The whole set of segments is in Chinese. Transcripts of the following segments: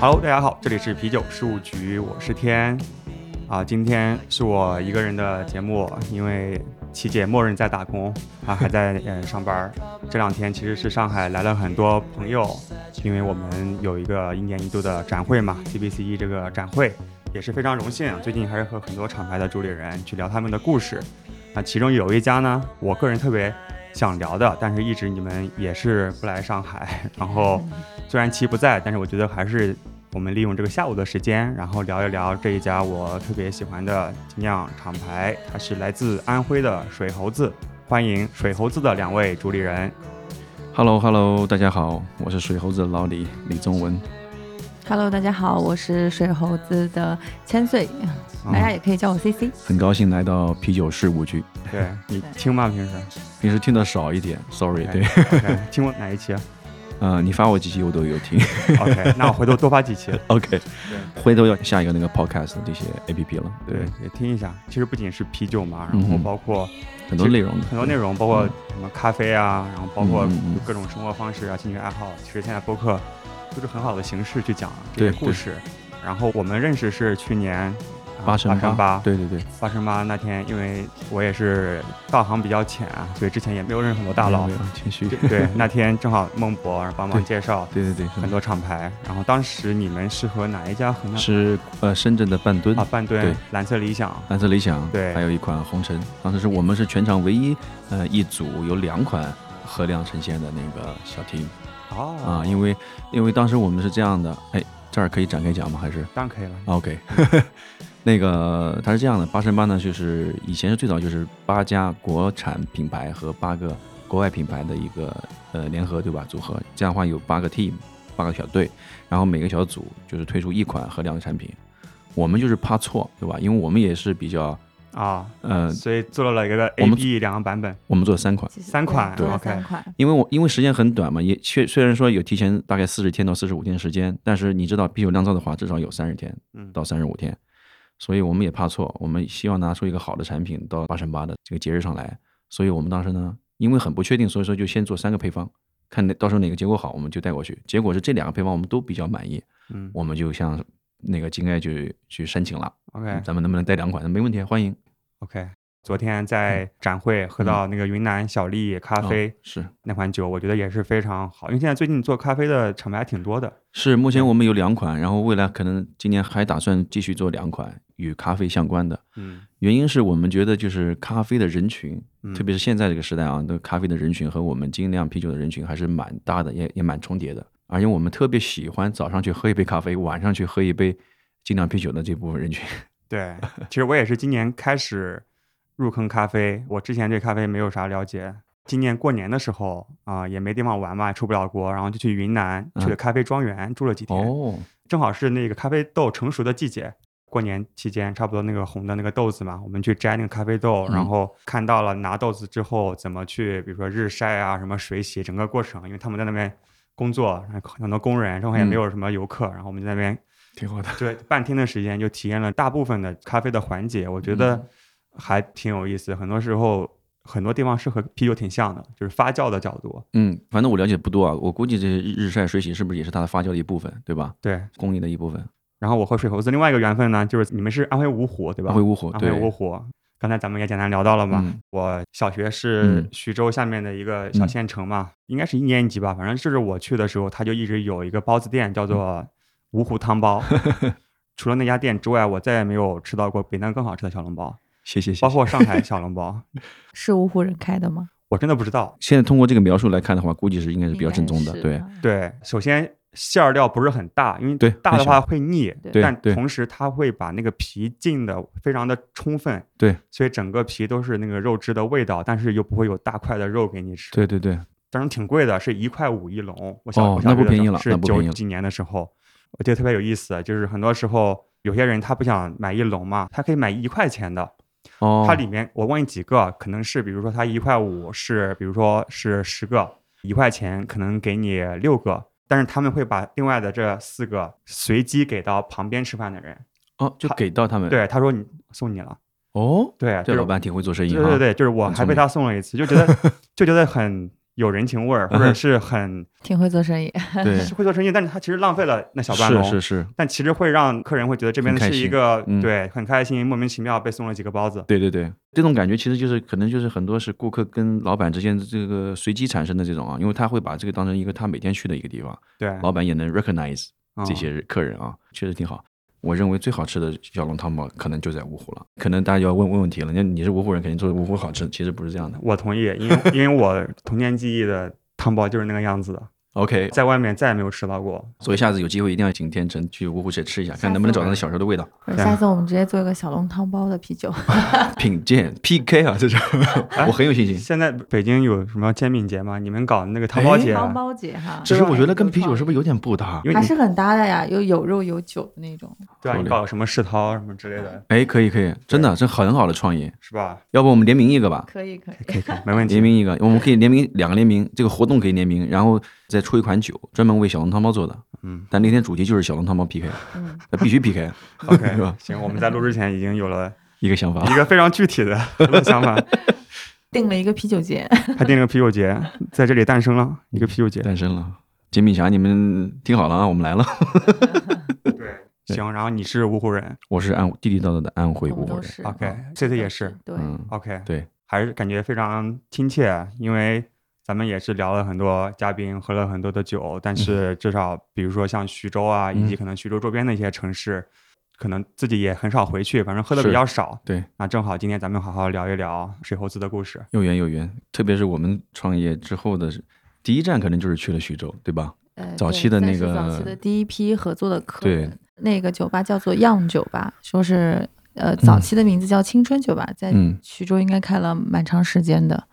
Hello，大家好，这里是啤酒事务局，我是天。啊，今天是我一个人的节目，因为琪姐默认在打工，她还在呃上班。这两天其实是上海来了很多朋友，因为我们有一个一年一度的展会嘛，CBCE 这个展会也是非常荣幸。最近还是和很多厂牌的主理人去聊他们的故事。那其中有一家呢，我个人特别想聊的，但是一直你们也是不来上海。然后虽然琪不在，但是我觉得还是我们利用这个下午的时间，然后聊一聊这一家我特别喜欢的精酿厂牌，它是来自安徽的水猴子。欢迎水猴子的两位主理人。Hello Hello，大家好，我是水猴子的老李李宗文。Hello，大家好，我是水猴子的千岁，大家也可以叫我 CC。很高兴来到啤酒事务局，对你听吗？平时平时听的少一点，sorry。对听过哪一期呃，你发我几期我都有听。？OK，那我回头多发几期。OK，回头要下一个那个 podcast 这些 APP 了。对，也听一下。其实不仅是啤酒嘛，然后包括很多内容，很多内容，包括什么咖啡啊，然后包括嗯嗯嗯各种生活方式啊、兴趣爱好。其实现在播客都是很好的形式去讲这些故事。然后我们认识是去年啊八乘八八，对对对，八乘八那天，因为我也是道行比较浅啊，所以之前也没有认识很多大佬谦虚。对对，那天正好孟博帮忙介绍对对对，很多厂牌，然后当时你们是和哪一家合呢？是呃深圳的半吨啊，半吨对蓝色理想。蓝色理想，对还有一款红尘。当时是我们是全场唯一呃一组有两款合量呈现的那个小 team 哦啊，因为因为当时我们是这样的，哎，这儿可以展开讲吗？还是？当然可以了。OK，那个它是这样的，八神八呢，就是以前是最早就是八家国产品牌和八个国外品牌的一个呃联合，对吧？组合这样的话有八个 team，八个小队，然后每个小组就是推出一款和两个产品。我们就是怕错，对吧？因为我们也是比较啊，呃，所以做了一个我 A、们 B 两个版本。我们做了三款，三款对三款，因为我因为时间很短嘛，也虽虽然说有提前大概四十天到四十五天时间，但是你知道啤酒酿造的话，至少有三十天，嗯到三十五天，所以我们也怕错，我们希望拿出一个好的产品到八乘八的这个节日上来，所以我们当时呢，因为很不确定，所以说就先做三个配方，看哪到时候哪个结果好，我们就带过去。结果是这两个配方我们都比较满意，嗯我们就向那个金爱去去申请了，，OK 咱们能不能带两款？没问题，欢迎。OK。昨天在展会喝到那个云南小粒咖啡哦是那款酒，我觉得也是非常好，因为现在最近做咖啡的厂牌还挺多的。是，目前我们有两款，然后未来可能今年还打算继续做两款与咖啡相关的。嗯原因是我们觉得就是咖啡的人群，嗯特别是现在这个时代啊，那咖啡的人群和我们精酿啤酒的人群还是蛮大的，也也蛮重叠的。而且我们特别喜欢早上去喝一杯咖啡，晚上去喝一杯精酿啤酒的这部分人群。对，其实我也是今年开始入坑咖啡，我之前对咖啡没有啥了解。今年过年的时候啊、也没地方玩嘛，出不了国，然后就去云南去了嗯咖啡庄园住了几天。哦，正好是那个咖啡豆成熟的季节。过年期间，差不多那个红的那个豆子嘛，我们去摘那个咖啡豆，然嗯后看到了拿豆子之后怎么去，比如说日晒啊，什么水洗，整个过程，因为他们在那边工作，然后很多工人，然后也没有什么游客，然后我们在那边挺好的。对半天的时间就体验了大部分的咖啡的环节，我觉得还挺有意思。很多时候很多地方是和啤酒挺像的，就是发酵的角度。嗯，反正我了解不多啊，我估计这些日晒水洗是不是也是它的发酵的一部分，对吧？对，工艺的一部分。然后我和水猴子另外一个缘分呢，就是你们是安徽芜湖对吧？安徽芜湖，安徽，芜湖。刚才咱们也简单聊到了嘛，嗯我小学是嗯徐州下面的一个小嗯县城嘛，应该是一年级吧，反正就是我去的时候，它就一直有一个包子店叫做芜湖汤包。除了那家店之外，我再也没有吃到过比那更好吃的小笼包，谢谢谢谢。包括上海小笼包，是芜湖人开的吗？我真的不知道。现在通过这个描述来看的话，估计是应该是比较正宗的，对。对，首先馅儿料不是很大，因为对大的话会腻，对但同时它会把那个皮浸的非常的充分，对，所以整个皮都是那个肉汁的味道，但是又不会有大块的肉给你吃。对对对，但是挺贵的，是一块五一笼。我小、哦我小学的那不便宜了是九几年的时候，我觉得特别有意思，就是很多时候有些人他不想买一笼嘛，他可以买一块钱的，哦，它里面我问几个，可能是比如说它一块五是，比如说是十个，一块钱可能给你六个，但是他们会把另外的这四个随机给到旁边吃饭的人。哦，就给到他们。对，他说你送你了。哦，对，这老板挺会做生意哈。对对对，就是我还被他送了一次，就觉得 就觉得很有人情味儿，或者是很挺会做生意。对，是会做生意，但是他其实浪费了那小半笼。是是是，但其实会让客人会觉得这边是一个嗯对很开心，莫名其妙被送了几个包子。对对对，这种感觉其实就是可能就是很多是顾客跟老板之间这个随机产生的这种啊，因为他会把这个当成一个他每天去的一个地方，对，老板也能 recognize 嗯这些客人啊，确实挺好。我认为最好吃的小笼汤包可能就在芜湖了，可能大家就要问问问题了。那你是芜湖人，肯定做芜湖好吃，其实不是这样的。我同意，因为因为我童年记忆的汤包就是那个样子的，OK，在外面再也没有吃到过。所以下次有机会一定要请天成去芜湖去吃一下，看能不能找到那小时候的味道。下次我们直接做一个小笼汤包的啤酒。品鉴 PK 啊，这是我很有信心。现在北京有什么煎饼节吗？你们搞那个汤包节，汤包节哈，只是我觉得跟啤酒是不是有点不搭？还是很搭的呀，有有肉有酒的那种。对啊，你搞什么世涛什么之类的，哎，可以可以，真的这很好的创意。是吧？要不我们联名一个吧？可以可以。可以可以，没问题联。名一个，我们可以联名两个联名，这个活动可以联名，然后再出一款酒，专门为小笼汤包做的。嗯但那天主题就是小笼汤包 PK，嗯，那必须 PK，，OK，是吧？行，我们在录之前已经有了一个想法一。个非常具体的 想法，定了一个啤酒节，还定了个啤酒节，在这里诞生了一个啤酒节。诞生了，煎饼侠，你们听好了啊，我们来了。对，行，然后你是芜湖人我是安地地道道的安徽芜湖人。，OK，嗯这次也是对，嗯，，OK，对，还是感觉非常亲切，因为咱们也是聊了很多嘉宾，喝了很多的酒，但是至少比如说像徐州啊，以及嗯可能徐州周边的一些城市，可能自己也很少回去，反正喝的比较少。对，那正好今天咱们好好聊一聊水猴子的故事。有缘有缘，特别是我们创业之后的第一站，可能就是去了徐州，对吧？呃早期的那个早期的第一批合作的客对人，那个酒吧叫做样酒吧，说是呃早期的名字叫青春酒吧，在嗯，徐州应该开了蛮长时间的，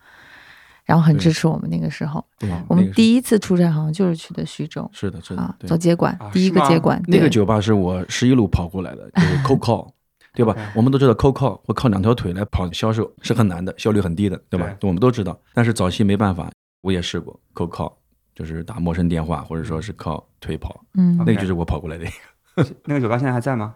然后很支持我们那个时候。对，我们第一次出差好像就是去的徐州。是的，是的啊，，做接管啊，第一个接管对那个酒吧是我十一路跑过来的，就是 cold call，对吧？我们都知道 cold call 或靠两条腿来跑销售是很难的，效率很低的，对吧？我们都知道，但是早期没办法，我也试过 cold call，就是打陌生电话，或者说是靠腿跑，嗯。那个就是我跑过来的。那个酒吧现在还在吗？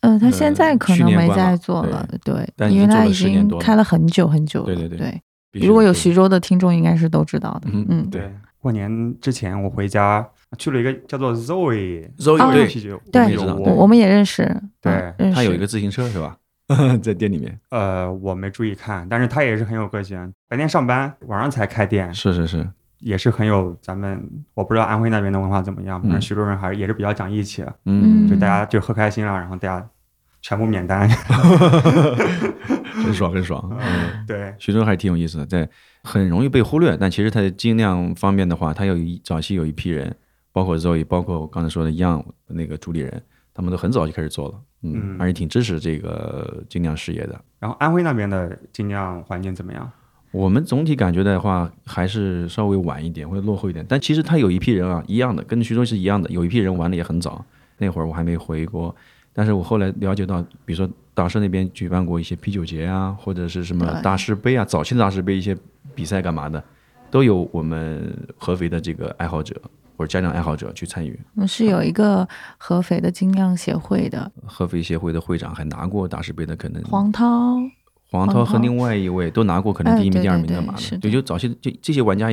嗯，他现在可能没在做了，对。因为他已10年多了。经开了很久很久了。对对。对如果有徐州的听众，应该是都知道的。嗯嗯，对，过年之前我回家去了一个叫做 Zoe Zoe，哦对。啤酒，对我也知道我我们也认识，对。他有一个自行车是吧？在店里面，呃，我没注意看，但是他也是很有个性，白天上班，晚上才开店，是是是，也是很有咱们，我不知道安徽那边的文化怎么样，反正嗯。徐州人还是也是比较讲义气，嗯，就大家就喝开心了，然后大家全部免单。很爽很爽。嗯，对，徐州还挺有意思的，在很容易被忽略，但其实它的精酿方面的话，它有一早期有一批人，包括 Zoe，包括我刚才说的 Young 那个主理人，他们都很早就开始做了，嗯，嗯而且挺支持这个精酿事业的。然后安徽那边的精酿环境怎么样？我们总体感觉的话，还是稍微晚一点，会落后一点。但其实他有一批人啊，一样的，跟徐州是一样的，有一批人玩的也很早。那会儿我还没回国，但是我后来了解到，比如说大师那边举办过一些啤酒节啊，或者是什么大师杯啊，早期的大师杯一些比赛干嘛的，都有我们合肥的这个爱好者或者家长爱好者去参与。我们是有一个合肥的精酿协会的合肥协会的会长还拿过大师杯的，可能黄涛，黄涛和另外一位都拿过可能哎第一名、第二名对的嘛的。对就早期就这些玩家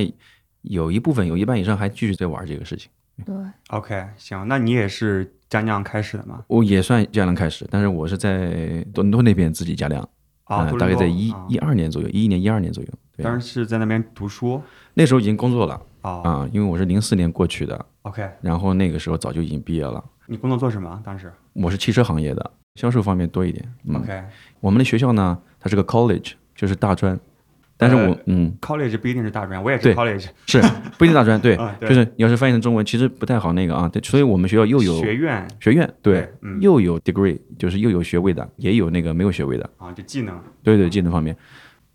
有一部分有一半以上还继续在玩这个事情。对，OK，行，那你也是家酿开始的吗？我也算加量开始，但是我是在多伦多那边自己加量，啊，大概在一啊一二年左右，一一年一二年左右。对，当时是在那边读书那时候已经工作了啊。啊、因为我是零四年过去的，OK，然后那个时候早就已经毕业了。你工作做什么？当时我是汽车行业的，销售方面多一点。嗯 OK，我们的学校呢，它是个 college，就是大专，但是我、呃嗯 college 不一定是大专，我也是对 college 是不一定大专，对，就是你要是翻译成中文，其实不太好那个啊。对，所以我们学校又有学院学院，对，又有 degree，就是又有学位的，也有那个没有学位的。啊，就技能对对，技能方面，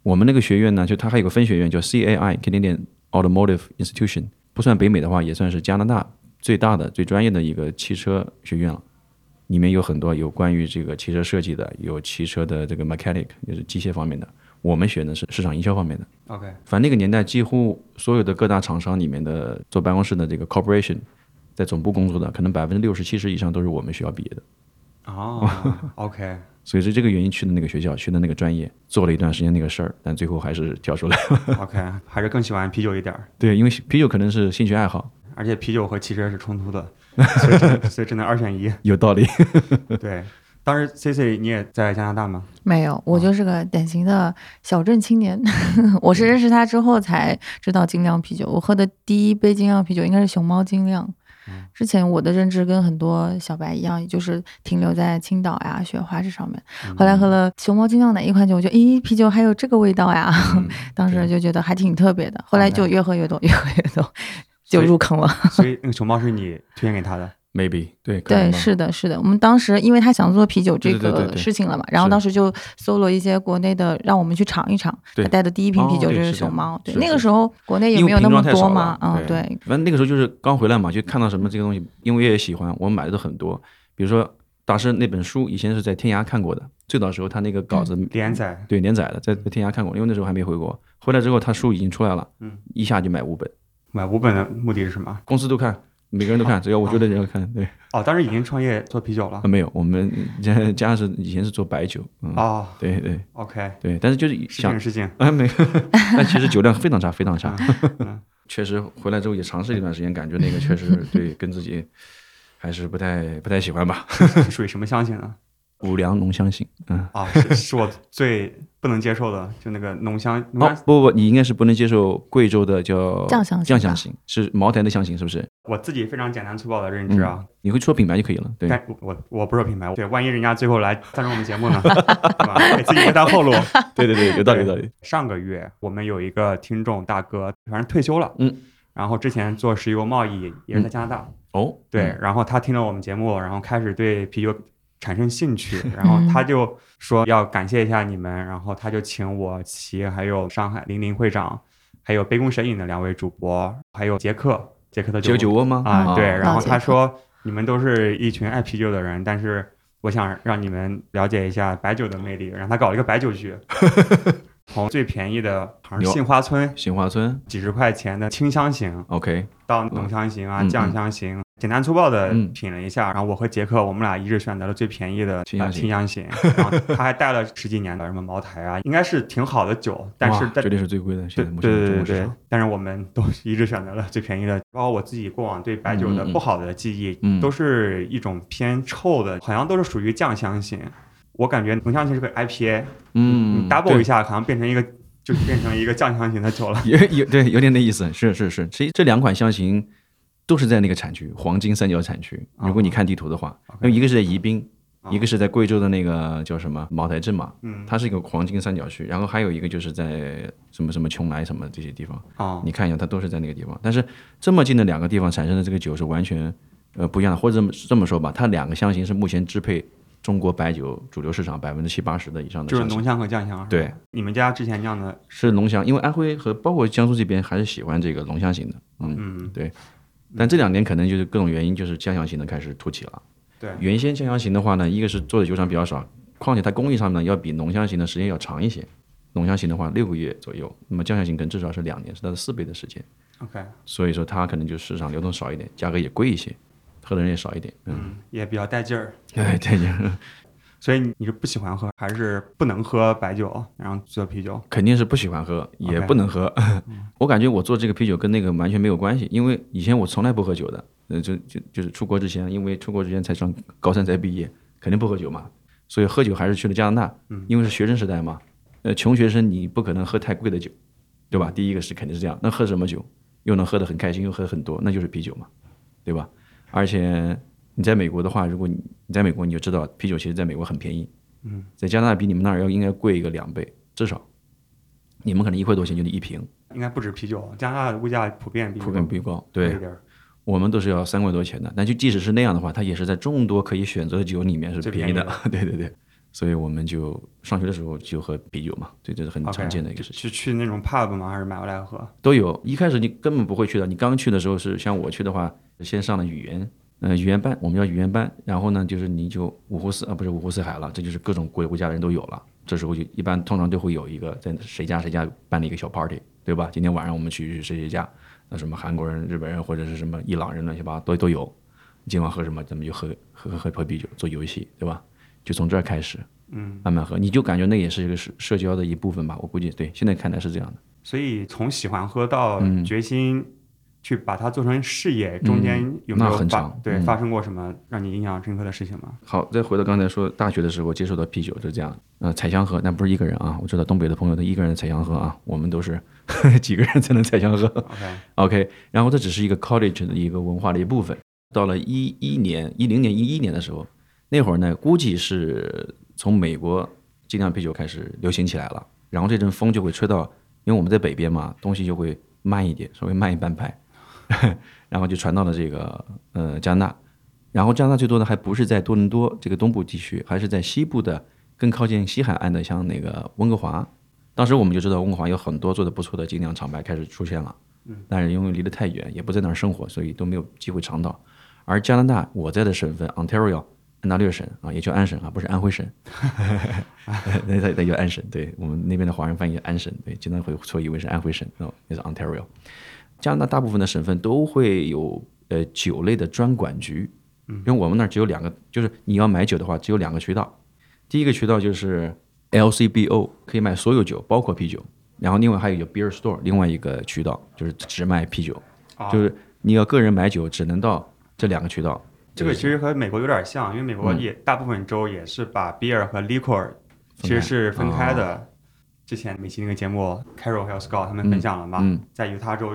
我们那个学院呢，就它还有个分学院叫 CAI Canadian Automotive Institution，不算北美的话，也算是加拿大最大的、最专业的一个汽车学院了。里面有很多有关于这个汽车设计的，有汽车的这个 mechanic，就是机械方面的。我们选的是市场营销方面的。OK，反正那个年代，几乎所有的各大厂商里面的做办公室的这个 corporation，在总部工作的，可能百分之六十七十以上都是我们学校毕业的。哦，OK，所以是这个原因去的那个学校，去的那个专业，做了一段时间那个事儿，但最后还是跳出来。OK，还是更喜欢啤酒一点儿，对，因为啤酒可能是兴趣爱好，而且啤酒和汽车是冲突的，所以只能二选一。有道理。对，当时 C C 你也在加拿大吗？没有，我就是个典型的小镇青年。我是认识他之后才知道精酿啤酒。我喝的第一杯精酿啤酒应该是熊猫精酿。之前我的认知跟很多小白一样，就是停留在青岛呀、雪花这上面。后来喝了熊猫精酿哪一款酒，我觉得咦，啤酒还有这个味道呀！嗯 当时就觉得还挺特别的。后来就越喝越多，越喝越多，就入坑了。所以那个熊猫是你推荐给他的。Maybe 对，可能对，是的，是的。我们当时因为他想做啤酒这个对对对对对事情了嘛，然后当时就搜罗一些国内的，让我们去尝一尝。他带的第一瓶啤哦酒就是熊猫，对，那个时候国内也没有那么多嘛了，嗯，对，反正那个时候就是刚回来嘛，就看到什么这个东西，因为也喜欢，我们买的都很多。比如说大师那本书，以前是在天涯看过的，最早时候他那个稿子连载对连载的，在在天涯看过，因为那时候还没回国。回来之后，他书已经出来了，嗯，一下就买五本，买五本的目的是什么？公司都看，每个人都看，只要我觉得人要看。对，哦，当时已经创业做啤酒了啊。没有，我们家家是以前是做白酒，嗯，哦对对，OK，对，但是就是想事情。啊没有，但其实酒量非常差，非常差。嗯确实回来之后也尝试了一段时间，感觉那个确实对跟自己还是不太不太喜欢吧。是 属于什么香型呢？五粮浓香型，嗯。啊，是是我最不能接受的，就那个浓香浓香。哦不不不，你应该是不能接受贵州的叫酱香型酱香型，是茅台的香型，是不是？我自己非常简单粗暴的认知啊，你会说品牌就可以了。对，但我我我不说品牌，对，万一人家最后来赞助我们节目呢，对吧？给自己留条后路。对对对，有道理有道理。上个月我们有一个听众大哥，反正退休了，嗯，然后之前做石油贸易，也是在加拿大，哦，对，嗯，然后他听了我们节目，然后开始对啤酒产生兴趣，然后他就说要感谢一下你们，然后他就请我齐，还有上海林林会长，还有杯弓蛇影的两位主播，还有杰克，杰克的九九窝吗？啊，对，然后他说你们都是一群爱啤酒的人，但是我想让你们了解一下白酒的魅力，让他搞了一个白酒局。从最便宜的，好像是杏花村，杏花村几十块钱的清香型，，OK，到浓香型啊、嗯酱香型，简单粗暴的嗯。品了一下，然后我和杰克我们俩一致选择了最便宜的呃清香型。他还带了十几年的什么茅台啊，应该是挺好的酒，但是绝对是最贵的，对对对但是我们都一致选择了最便宜的，包括我自己过往对白酒的不好的记忆，嗯。都是一种偏臭的，好像都是属于酱香型。我感觉浓香型是个 IPA，嗯你 double 一下，好像变成一个就变成一个酱香型的酒了。有有对，有点那意思，是是是。其实这两款香型都是在那个产区，黄金三角产区。如果你看地图的话，哦因为一个是在宜宾，哦一个是在贵州的那个叫什么茅台镇嘛，嗯，它是一个黄金三角区，然后还有一个就是在什么什么邛崃什么这些地方，哦，你看一下，它都是在那个地方。但是这么近的两个地方产生的这个酒是完全呃不一样的，或者这么这么说吧，它两个香型是目前支配中国白酒主流市场百分之七八十的以上的。就是浓香和酱香。对，你们家之前酿的，是浓香，因为安徽和包括江苏这边还是喜欢这个浓香型的，嗯，嗯，对。但这两年可能就是各种原因，就是酱香型的开始突起了。对，原先酱香型的话呢，一个是做的酒厂比较少，况且它工艺上呢要比浓香型的时间要长一些。浓香型的话六个月左右，那么酱香型可能至少是两年，是它的四倍的时间。OK，所以说它可能就市场流动少一点，价格也贵一些，喝的人也少一点。嗯，嗯，也比较带劲儿。对 对，就是 所以你你是不喜欢喝，还是不能喝白酒，然后做啤酒？肯定是不喜欢喝，也不能喝。我感觉我做这个啤酒跟那个完全没有关系，因为以前我从来不喝酒的。呃，就就就是出国之前，因为出国之前才上高三才毕业，肯定不喝酒嘛，所以喝酒还是去了加拿大。嗯因为是学生时代嘛，呃，穷学生你不可能喝太贵的酒，对吧？第一个是肯定是这样，那喝什么酒又能喝得很开心，又喝得很多，那就是啤酒嘛，对吧？而且你在美国的话，如果你你在美国你就知道啤酒其实在美国很便宜，嗯，在加拿大比你们那儿要应该贵一个两倍至少，你们可能一块多钱就得一瓶，应该不止啤酒，加拿大的物价普遍比普遍比高，对。我们都是要三块多钱的。但就即使是那样的话，它也是在众多可以选择的酒里面是最便宜的。对 对对，所以我们就上学的时候就喝啤酒嘛，对，这是很常见的一个事情。是去那种 pub 吗？还是买回来喝？都有。一开始你根本不会去的，你刚去的时候是像我去的话，先上了语言，呃，语言班，我们叫语言班。然后呢，就是你就五湖四啊，不是五湖四海了，这就是各种国国家的人都有了。这时候就一般通常都会有一个在谁家谁家办了一个小 party，对吧？今天晚上我们去谁谁家，那什么韩国人、日本人或者是什么伊朗人乱七八糟都都有。今晚喝什么，咱们就喝喝喝喝啤酒，做游戏，对吧？就从这儿开始，嗯，慢慢喝，你就感觉那也是一个社社交的一部分吧。我估计对，现在看来是这样的。所以从喜欢喝到嗯决心去把它做成事业，中间有没有发很长嗯对发生过什么让你印象深刻的事情吗？好，再回到刚才说大学的时候接触到啤酒就这样，呃，采香喝，那不是一个人啊，我知道东北的朋友他一个人采香喝啊，我们都是 几个人才能采香喝。OK，OK，然后这只是一个 college 的一个文化的一部分。到了一一年、一零年、一一年的时候，那会儿呢，估计是从美国精酿啤酒开始流行起来了，然后这阵风就会吹到，因为我们在北边嘛，东西就会慢一点，稍微慢一半拍，然后就传到了这个呃加拿大，然后加拿大最多的还不是在多伦多这个东部地区，还是在西部的更靠近西海岸的，像那个温哥华。当时我们就知道温哥华有很多做的不错的精酿厂牌开始出现了。但是因为离得太远，也不在那儿生活，所以都没有机会尝到。而加拿大我在的省份 Ontario 安大略省啊，也叫安省啊，不是安徽省，那它它叫安省，对我们那边的华人翻译安省，对，经常会错以为是安徽省，哦，那是 Ontario。加拿大大部分的省份都会有呃酒类的专管局，因为我们那儿只有两个，就是你要买酒的话，只有两个渠道，第一个渠道就是 LCBO 可以卖所有酒，包括啤酒。然后另外还有一个 beer store，另外一个渠道就是只卖啤酒，啊就是你要个人买酒只能到这两个渠道。这个其实和美国有点像，因为美国嗯。也大部分州也是把 beer 和 liquor 其实是分开哦。的。之前每期那个节目，Carol 还有 Scott 他们分享了嘛，嗯。在犹他州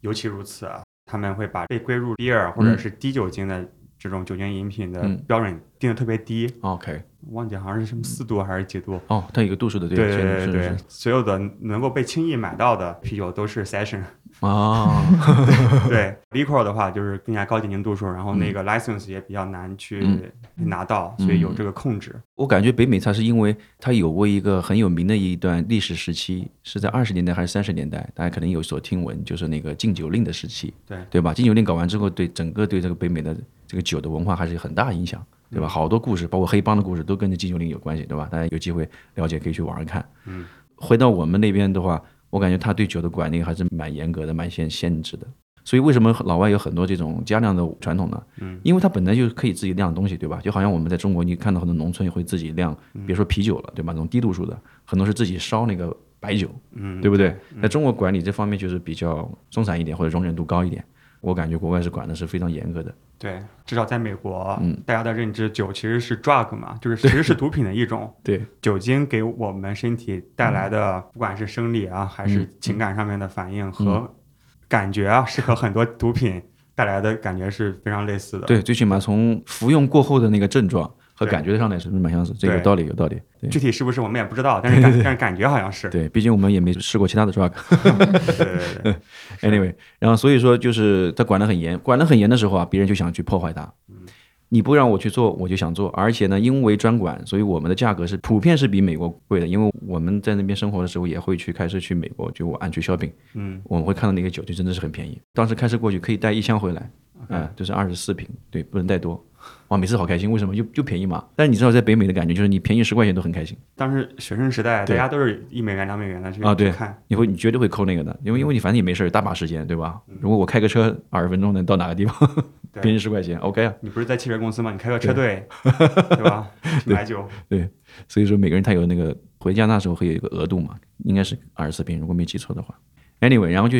尤其如此，啊他们会把被归入 beer 或者是低酒精的这种酒精饮品的嗯。标准定的特别低，OK，忘记好像是什么四度还是几度。哦，它有一个度数的，对是对对所有的能够被轻易买到的啤酒都是 session。啊，对 liquor 的话就是更加高酒精度数，然后那个 license 也比较难去嗯拿到，所以有这个控制。我感觉北美它是因为它有过一个很有名的一段历史时期，是在二十年代还是三十年代，大家可能有所听闻，就是那个禁酒令的时期，对对吧？禁酒令搞完之后，对整个对这个北美的这个酒的文化还是有很大影响，对吧？好多故事，包括黑帮的故事，都跟这禁酒令有关系，对吧？大家有机会了解可以去网上看。嗯，回到我们那边的话，我感觉他对酒的管理还是蛮严格的，蛮限限制的。所以为什么老外有很多这种加酿的传统呢？嗯，因为它本来就可以自己酿东西，对吧？就好像我们在中国，你看到很多农村也会自己酿，嗯别说啤酒了，对吧？那种低度数的，很多是自己烧那个白酒，嗯，对不对？在中国管理这方面就是比较松散一点，或者容忍度高一点。我感觉国外是管的是非常严格的。对，至少在美国，嗯大家的认知，酒其实是 drug 嘛，就是其实是 毒品的一种。对，酒精给我们身体带来的，不管是生理啊，还是嗯情感上面的反应和感觉啊，是和很多毒品带来的感觉是非常类似的。对，最起码从服用过后的那个症状和感觉上来是蛮相似，这个有道理，有道理。对具体是不是我们也不知道，但是感 但是感觉好像是。对，毕竟我们也没试过其他的 drug。对对对对 Anyway，然后所以说就是他管得很严，管得很严的时候啊，别人就想去破坏它。你不让我去做，我就想做，而且呢，因为专管，所以我们的价格是普遍是比美国贵的。因为我们在那边生活的时候，也会去开车去美国，就我按去 shopping，嗯，我们会看到那个酒就真的是很便宜。当时开车过去可以带一箱回来，嗯、就是二十四瓶，对，不能带多。哇，每次好开心，为什么？就就便宜嘛。但是你知道，在北美的感觉就是你便宜十块钱都很开心，当时学生时代，大家都是一美元、两美元的去啊对去看。你会你绝对会扣那个的，因为因为你反正也没事儿，大把时间，对吧？如果我开个车二十分钟能到哪个地方，对便宜十块钱，OK 啊。你不是在汽车公司吗？你开个车队，对吧？去买酒。对所以说每个人他有那个回家那时候会有一个额度嘛，应该是二十四瓶，如果没记错的话。Anyway，然后就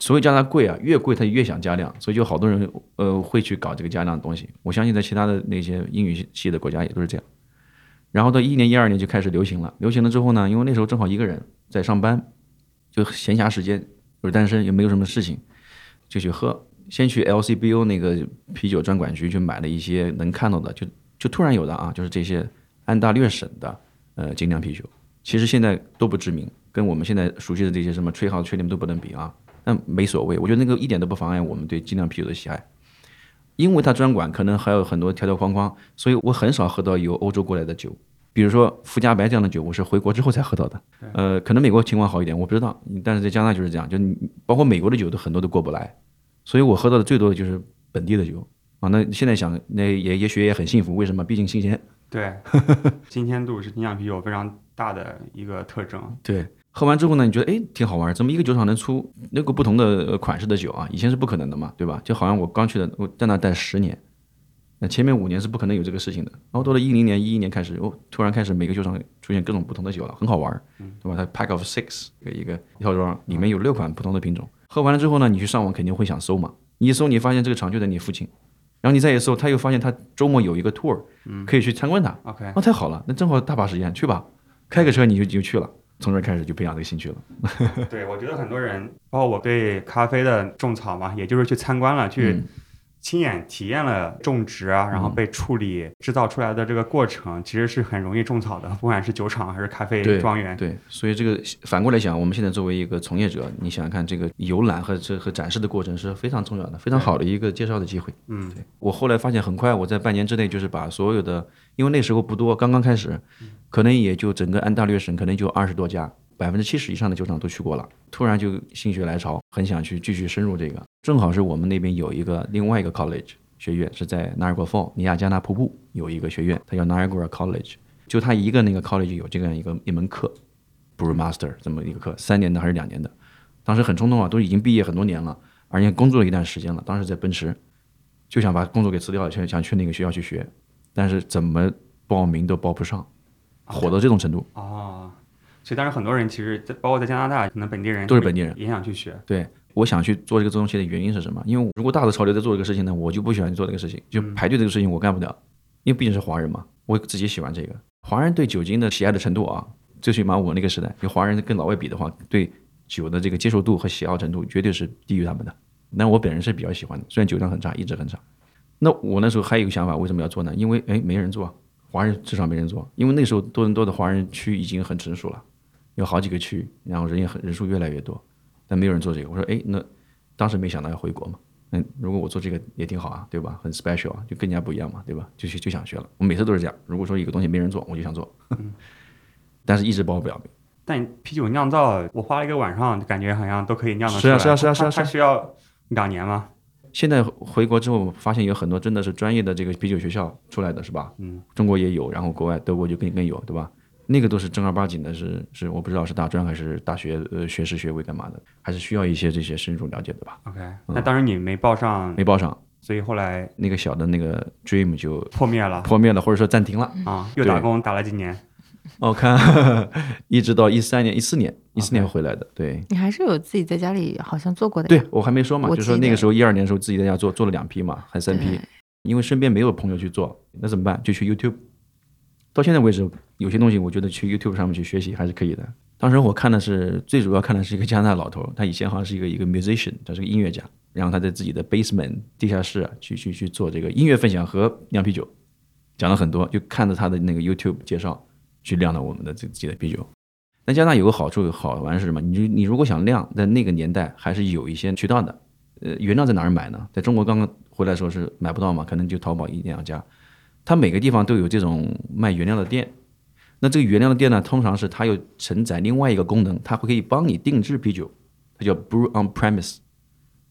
所以加拿大贵啊，越贵他越想加量，所以就好多人呃会去搞这个加量的东西。我相信在其他的那些英语系的国家也都是这样。然后到一年一二年就开始流行了，流行了之后呢，因为那时候正好一个人在上班，就闲暇时间，就是单身也没有什么事情，就去喝。先去 LCBO 那个啤酒专管局去买了一些能看到的，就就突然有的啊，就是这些安大略省的呃精酿啤酒，其实现在都不知名，跟我们现在熟悉的这些什么吹号、吹柠都不能比啊。但没所谓，我觉得那个一点都不妨碍我们对精酿啤酒的喜爱，因为它专管可能还有很多条条框框，所以我很少喝到由欧洲过来的酒。比如说福加白这样的酒，我是回国之后才喝到的。呃，可能美国情况好一点，我不知道，但是在加拿大就是这样，就你包括美国的酒都很多都过不来，所以我喝到的最多的就是本地的酒啊。那 现在想，那也也许也很幸福，为什么？毕竟新鲜。对，新鲜度是精酿啤酒非常大的一个特征。对，喝完之后呢，你觉得哎挺好玩，怎么一个酒厂能出那个不同的呃款式的酒啊？以前是不可能的嘛，对吧？就好像我刚去的，我在那待十年，那前面五年是不可能有这个事情的。然后到了一零年、一一年开始，哦，突然开始每个酒厂出现各种不同的酒了，很好玩，对吧？它 pack of six 一个一个套装，里面有六款不同的品种。喝完了之后呢，你去上网肯定会想搜嘛，你一搜你发现这个厂就在你附近，然后你再一搜，他又发现他周末有一个 tour，可以去参观它。OK，哦，太好了，那正好大把时间，去吧，开个车你就就去了，从这儿开始就培养这个兴趣了。对，我觉得很多人，包括我对咖啡的种草嘛，也就是去参观了，去嗯亲眼体验了种植啊，然后被处理、制造出来的这个过程，其实是很容易种草的，不管是酒厂还是咖啡庄园。对，所以这个反过来想，我们现在作为一个从业者，你想想看，这个游览和这和展示的过程是非常重要的，非常好的一个介绍的机会。嗯，我后来发现，很快我在半年之内就是把所有的，因为那时候不多，刚刚开始，可能也就整个安大略省可能就二十多家，百分之七十以上的酒厂都去过了。突然就心血来潮，很想去继续深入这个。正好是我们那边有一个另外一个 college 学院是在 Niagara Falls 尼亚加纳瀑布有一个学院，它叫 Niagara College，就它一个那个 college 有这样一个一门课，Brew Master 这么一个课，三年的还是两年的。当时很冲动啊，都已经毕业很多年了，而且工作了一段时间了。当时在奔驰，就想把工作给辞掉了，想想去那个学校去学，但是怎么报名都报不上，火到这种程度。哦，所以当时很多人其实在，包括在加拿大，可能本地人都是本地人也想去学。对，我想去做这个东西的原因是什么？因为如果大的潮流在做这个事情呢，我就不喜欢做这个事情，就排队这个事情我干不了，因为毕竟是华人嘛，我自己喜欢这个。华人对酒精的喜爱的程度啊，最起码我那个时代，就华人跟老外比的话，对酒的这个接受度和喜好程度绝对是低于他们的。那我本人是比较喜欢的，虽然酒量很差，一直很差。那我那时候还有一个想法，为什么要做呢？因为哎，没人做，华人至少没人做，因为那时候多伦多的华人区已经很成熟了，有好几个区，然后人也很人数越来越多，但没有人做这个。我说哎，那当时没想到要回国嘛，嗯，如果我做这个也挺好啊，对吧？很 special 啊，就更加不一样嘛，对吧？就去就想学了。我每次都是这样，如果说一个东西没人做，我就想做，但是一直报不了名。但啤酒酿造，我花了一个晚上，感觉好像都可以酿得出来。是啊是啊是啊是啊它是啊它需要两年吗？现在回国之后，发现有很多真的是专业的这个啤酒学校出来的是吧？嗯，中国也有，然后国外德国就更更有，对吧？那个都是正儿八经的是，是我不知道是大专还是大学呃学士学位干嘛的，还是需要一些这些深入了解的吧？OK，那当时你没报上，没报上，所以后来那个小的那个 dream 就破灭了破灭了，或者说暂停了。啊，又打工打了几年。我看 一直到一三年、一四年、一四年回来的。对，你还是有自己在家里好像做过的对。我还没说嘛，我就说那个时候一二年的时候自己在家做做了两批嘛，还三批，因为身边没有朋友去做，那怎么办？就去 YouTube。到现在为止，有些东西我觉得去 YouTube 上面去学习还是可以的。当时我看的是最主要看的是一个加拿大老头，他以前好像是一个一个 musician，他是个音乐家，然后他在自己的 basement 地下室去去去做这个音乐分享和酿啤酒，讲了很多，就看着他的那个 YouTube 介绍去酿了我们的自自己的啤酒。但加拿大有个好处好玩是什么？你就你如果想酿，在那个年代还是有一些渠道的。呃，原料在哪儿买呢？在中国刚刚回来的时候是买不到嘛，可能就淘宝一两家。它每个地方都有这种卖原料的店。那这个原料的店呢，通常是它有承载另外一个功能，它会可以帮你定制啤酒，它叫 brew on premise。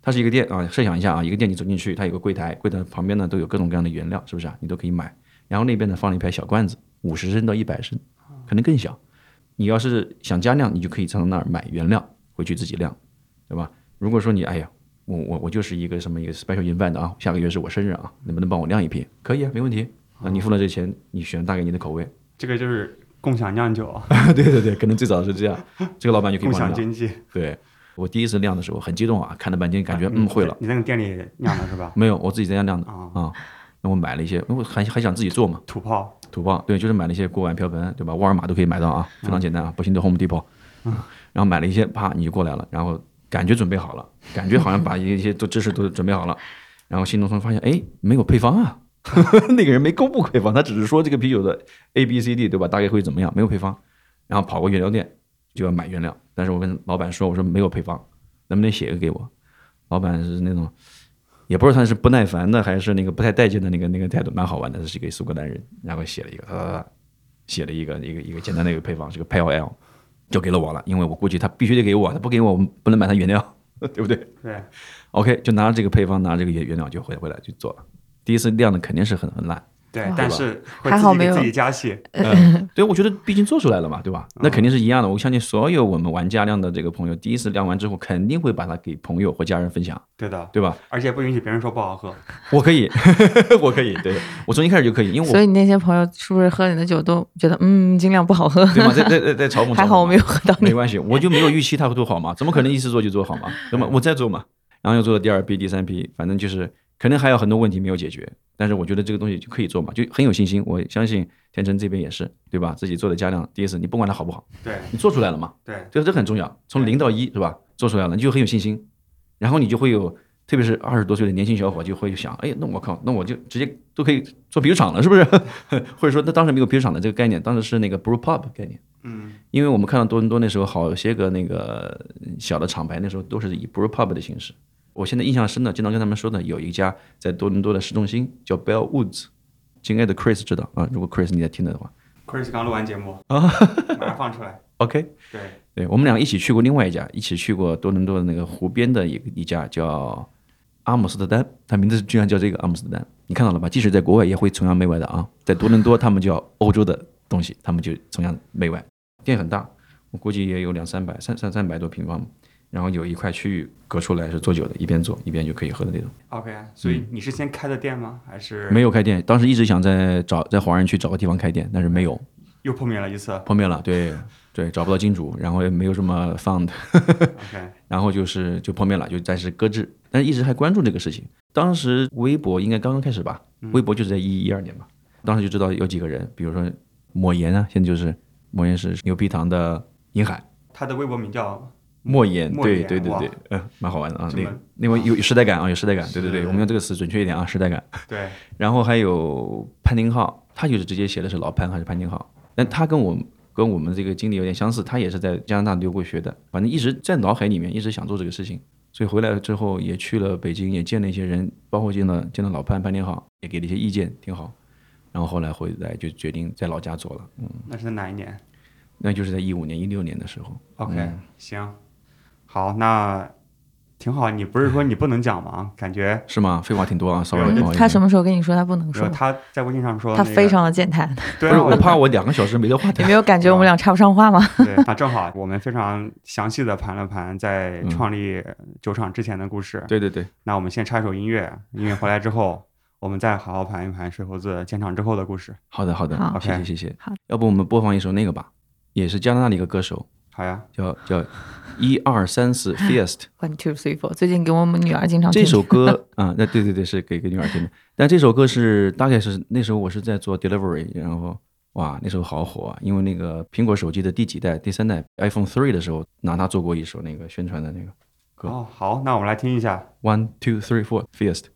它是一个店啊，设想一下啊，一个店你走进去，它有个柜台，柜台旁边呢都有各种各样的原料，是不是啊？你都可以买。然后那边呢放了一排小罐子，五十升到一百升，可能更小。你要是想加量，你就可以从那儿买原料回去自己酿，对吧？如果说你哎呀，我我我就是一个什么一个 special event 啊，下个月是我生日啊，能不能帮我酿一瓶？可以啊，没问题。啊，你付了这钱，你选大概你的口味。这个就是共享酿酒啊，对对对，可能最早是这样，这个老板就可以共。享经济。对我第一次酿的时候很激动啊，看了半天，感觉啊嗯会了。你那个店里酿的是吧？没有，我自己在家酿的啊，啊。那我买了一些，我还还想自己做嘛，土炮。土炮，对，就是买了一些锅碗瓢盆，对吧？沃尔玛都可以买到啊，非常简单啊，不行就 Home Depot。然后买了一些，啪你就过来了，然后感觉准备好了，感觉好像把一些都知识都准备好了，然后新农村发现，哎，没有配方啊，那个人没公布配方，他只是说这个啤酒的 A B C D 对吧？大概会怎么样，没有配方，然后跑过原料店就要买原料，但是我跟老板说，我说没有配方，能不能写一个给我？老板是那种。也不知道他是不耐烦的，还是那个不太待见的那个那个态度，蛮好玩的。这是一个苏格兰人，然后写了一个呃，写了一个一个一个简单的一个配方，是个 Pale L，就给了我了。因为我估计他必须得给我，他不给我，我们不能买他原料，对不对对，？OK，就拿着这个配方，拿着这个原原料就回回来就做了。第一次酿的肯定是很很烂，对但是还好没有自己加戏。嗯，对，我觉得毕竟做出来了嘛，对吧？那肯定是一样的。我相信所有我们玩家亮的这个朋友，第一次亮完之后，肯定会把它给朋友或家人分享，对的，对吧？而且不允许别人说不好喝。我可以，我可以，对我从一开始就可以，因为我所以你那些朋友是不是喝你的酒都觉得嗯尽量不好喝？对吗？在在在在嘲讽，还好我没有喝到。没关系，我就没有预期他会做好嘛，怎么可能一次做就做好嘛？那么？我再做嘛，然后又做了第二批、第三批，反正就是可能还有很多问题没有解决，但是我觉得这个东西就可以做嘛，就很有信心。我相信天成这边也是，对吧？自己做的加量，第一次你不管它好不好，对你做出来了嘛，对，这这很重要，从零到一是吧？做出来了，你就很有信心，然后你就会有，特别是二十多岁的年轻小伙就会想，哎，那我靠，那我就直接都可以做啤酒厂了，是不是？或者说，那当时没有啤酒厂的这个概念，当时是那个 brew pub 概念。嗯，因为我们看到多伦多那时候好些个那个小的厂牌，那时候都是以 brew pub 的形式。我现在印象深的，经常跟他们说的，有一家在多伦多的市中心叫 Bell Woods，亲爱的 Chris 知道啊，如果 Chris 你在听的话 Chris 刚录完节目啊，马上放出来。OK，对，对我们俩一起去过另外一家，一起去过多伦多的那个湖边的一一家叫阿姆斯特丹，它名字居然叫这个阿姆斯特丹，你看到了吧？即使在国外也会崇洋媚外的啊，在多伦多他们叫欧洲的东西，他们就崇洋媚外。店很大，我估计也有两三百、三三三百多平方，然后有一块区域隔出来是做酒的，一边做一边就可以喝的那种。OK，所以你是先开的店吗？还是没有开店，当时一直想在找在华人区找个地方开店，但是没有，又碰面了一次碰面了，对对，找不到金主，然后也没有什么 fund。？OK，然后就是就碰面了，就暂时搁置，但是一直还关注这个事情。当时微博应该刚刚开始吧，微博就是在一一二年吧，当时就知道有几个人，比如说抹言啊，现在就是抹言是牛皮糖的银海，他的微博名叫莫言，对对对对哇，嗯，蛮好玩的啊，那这么那位有有时代感啊，有时代感，对对对，我们用这个词准确一点啊，时代感。对，然后还有潘宁浩，他就是直接写的是老潘还是潘宁浩，但他跟我跟我们这个经历有点相似，他也是在加拿大留过学的，反正一直在脑海里面一直想做这个事情，所以回来了之后也去了北京，也见了一些人，包括见了见了老潘潘宁浩，也给了一些意见，挺好。然后后来回来就决定在老家做了，嗯，那是在哪一年？那就是在一五年、一六年的时候。？OK，、行，好，那挺好。你不是说你不能讲吗？感觉是吗？废话挺多啊，sorry。他什么时候跟你说他不能说？他在微信上说、那个，他非常的健谈，对啊，不是我怕我两个小时没得话你。没有感觉我们俩插不上话吗？对，那正好我们非常详细的盘了盘在嗯创立酒厂之前的故事。对对对，那我们先插一首音乐，音乐回来之后，我们再好好盘一盘水猴子建厂之后的故事。好的好的，好谢谢谢谢。好，要不我们播放一首那个吧，也是加拿大的一个歌手，好呀，叫叫一二三四 Fiest。One two three four，最近给我们女儿经常听这首歌 啊，那对对对，是给给女儿听的。但这首歌是大概是那时候我是在做 delivery，然后哇，那时候好火啊，因为那个苹果手机的第几代、第三代 iPhone three 的时候，拿它做过一首那个宣传的那个歌哦，好，那我们来听一下。One Two Three Four Fiest。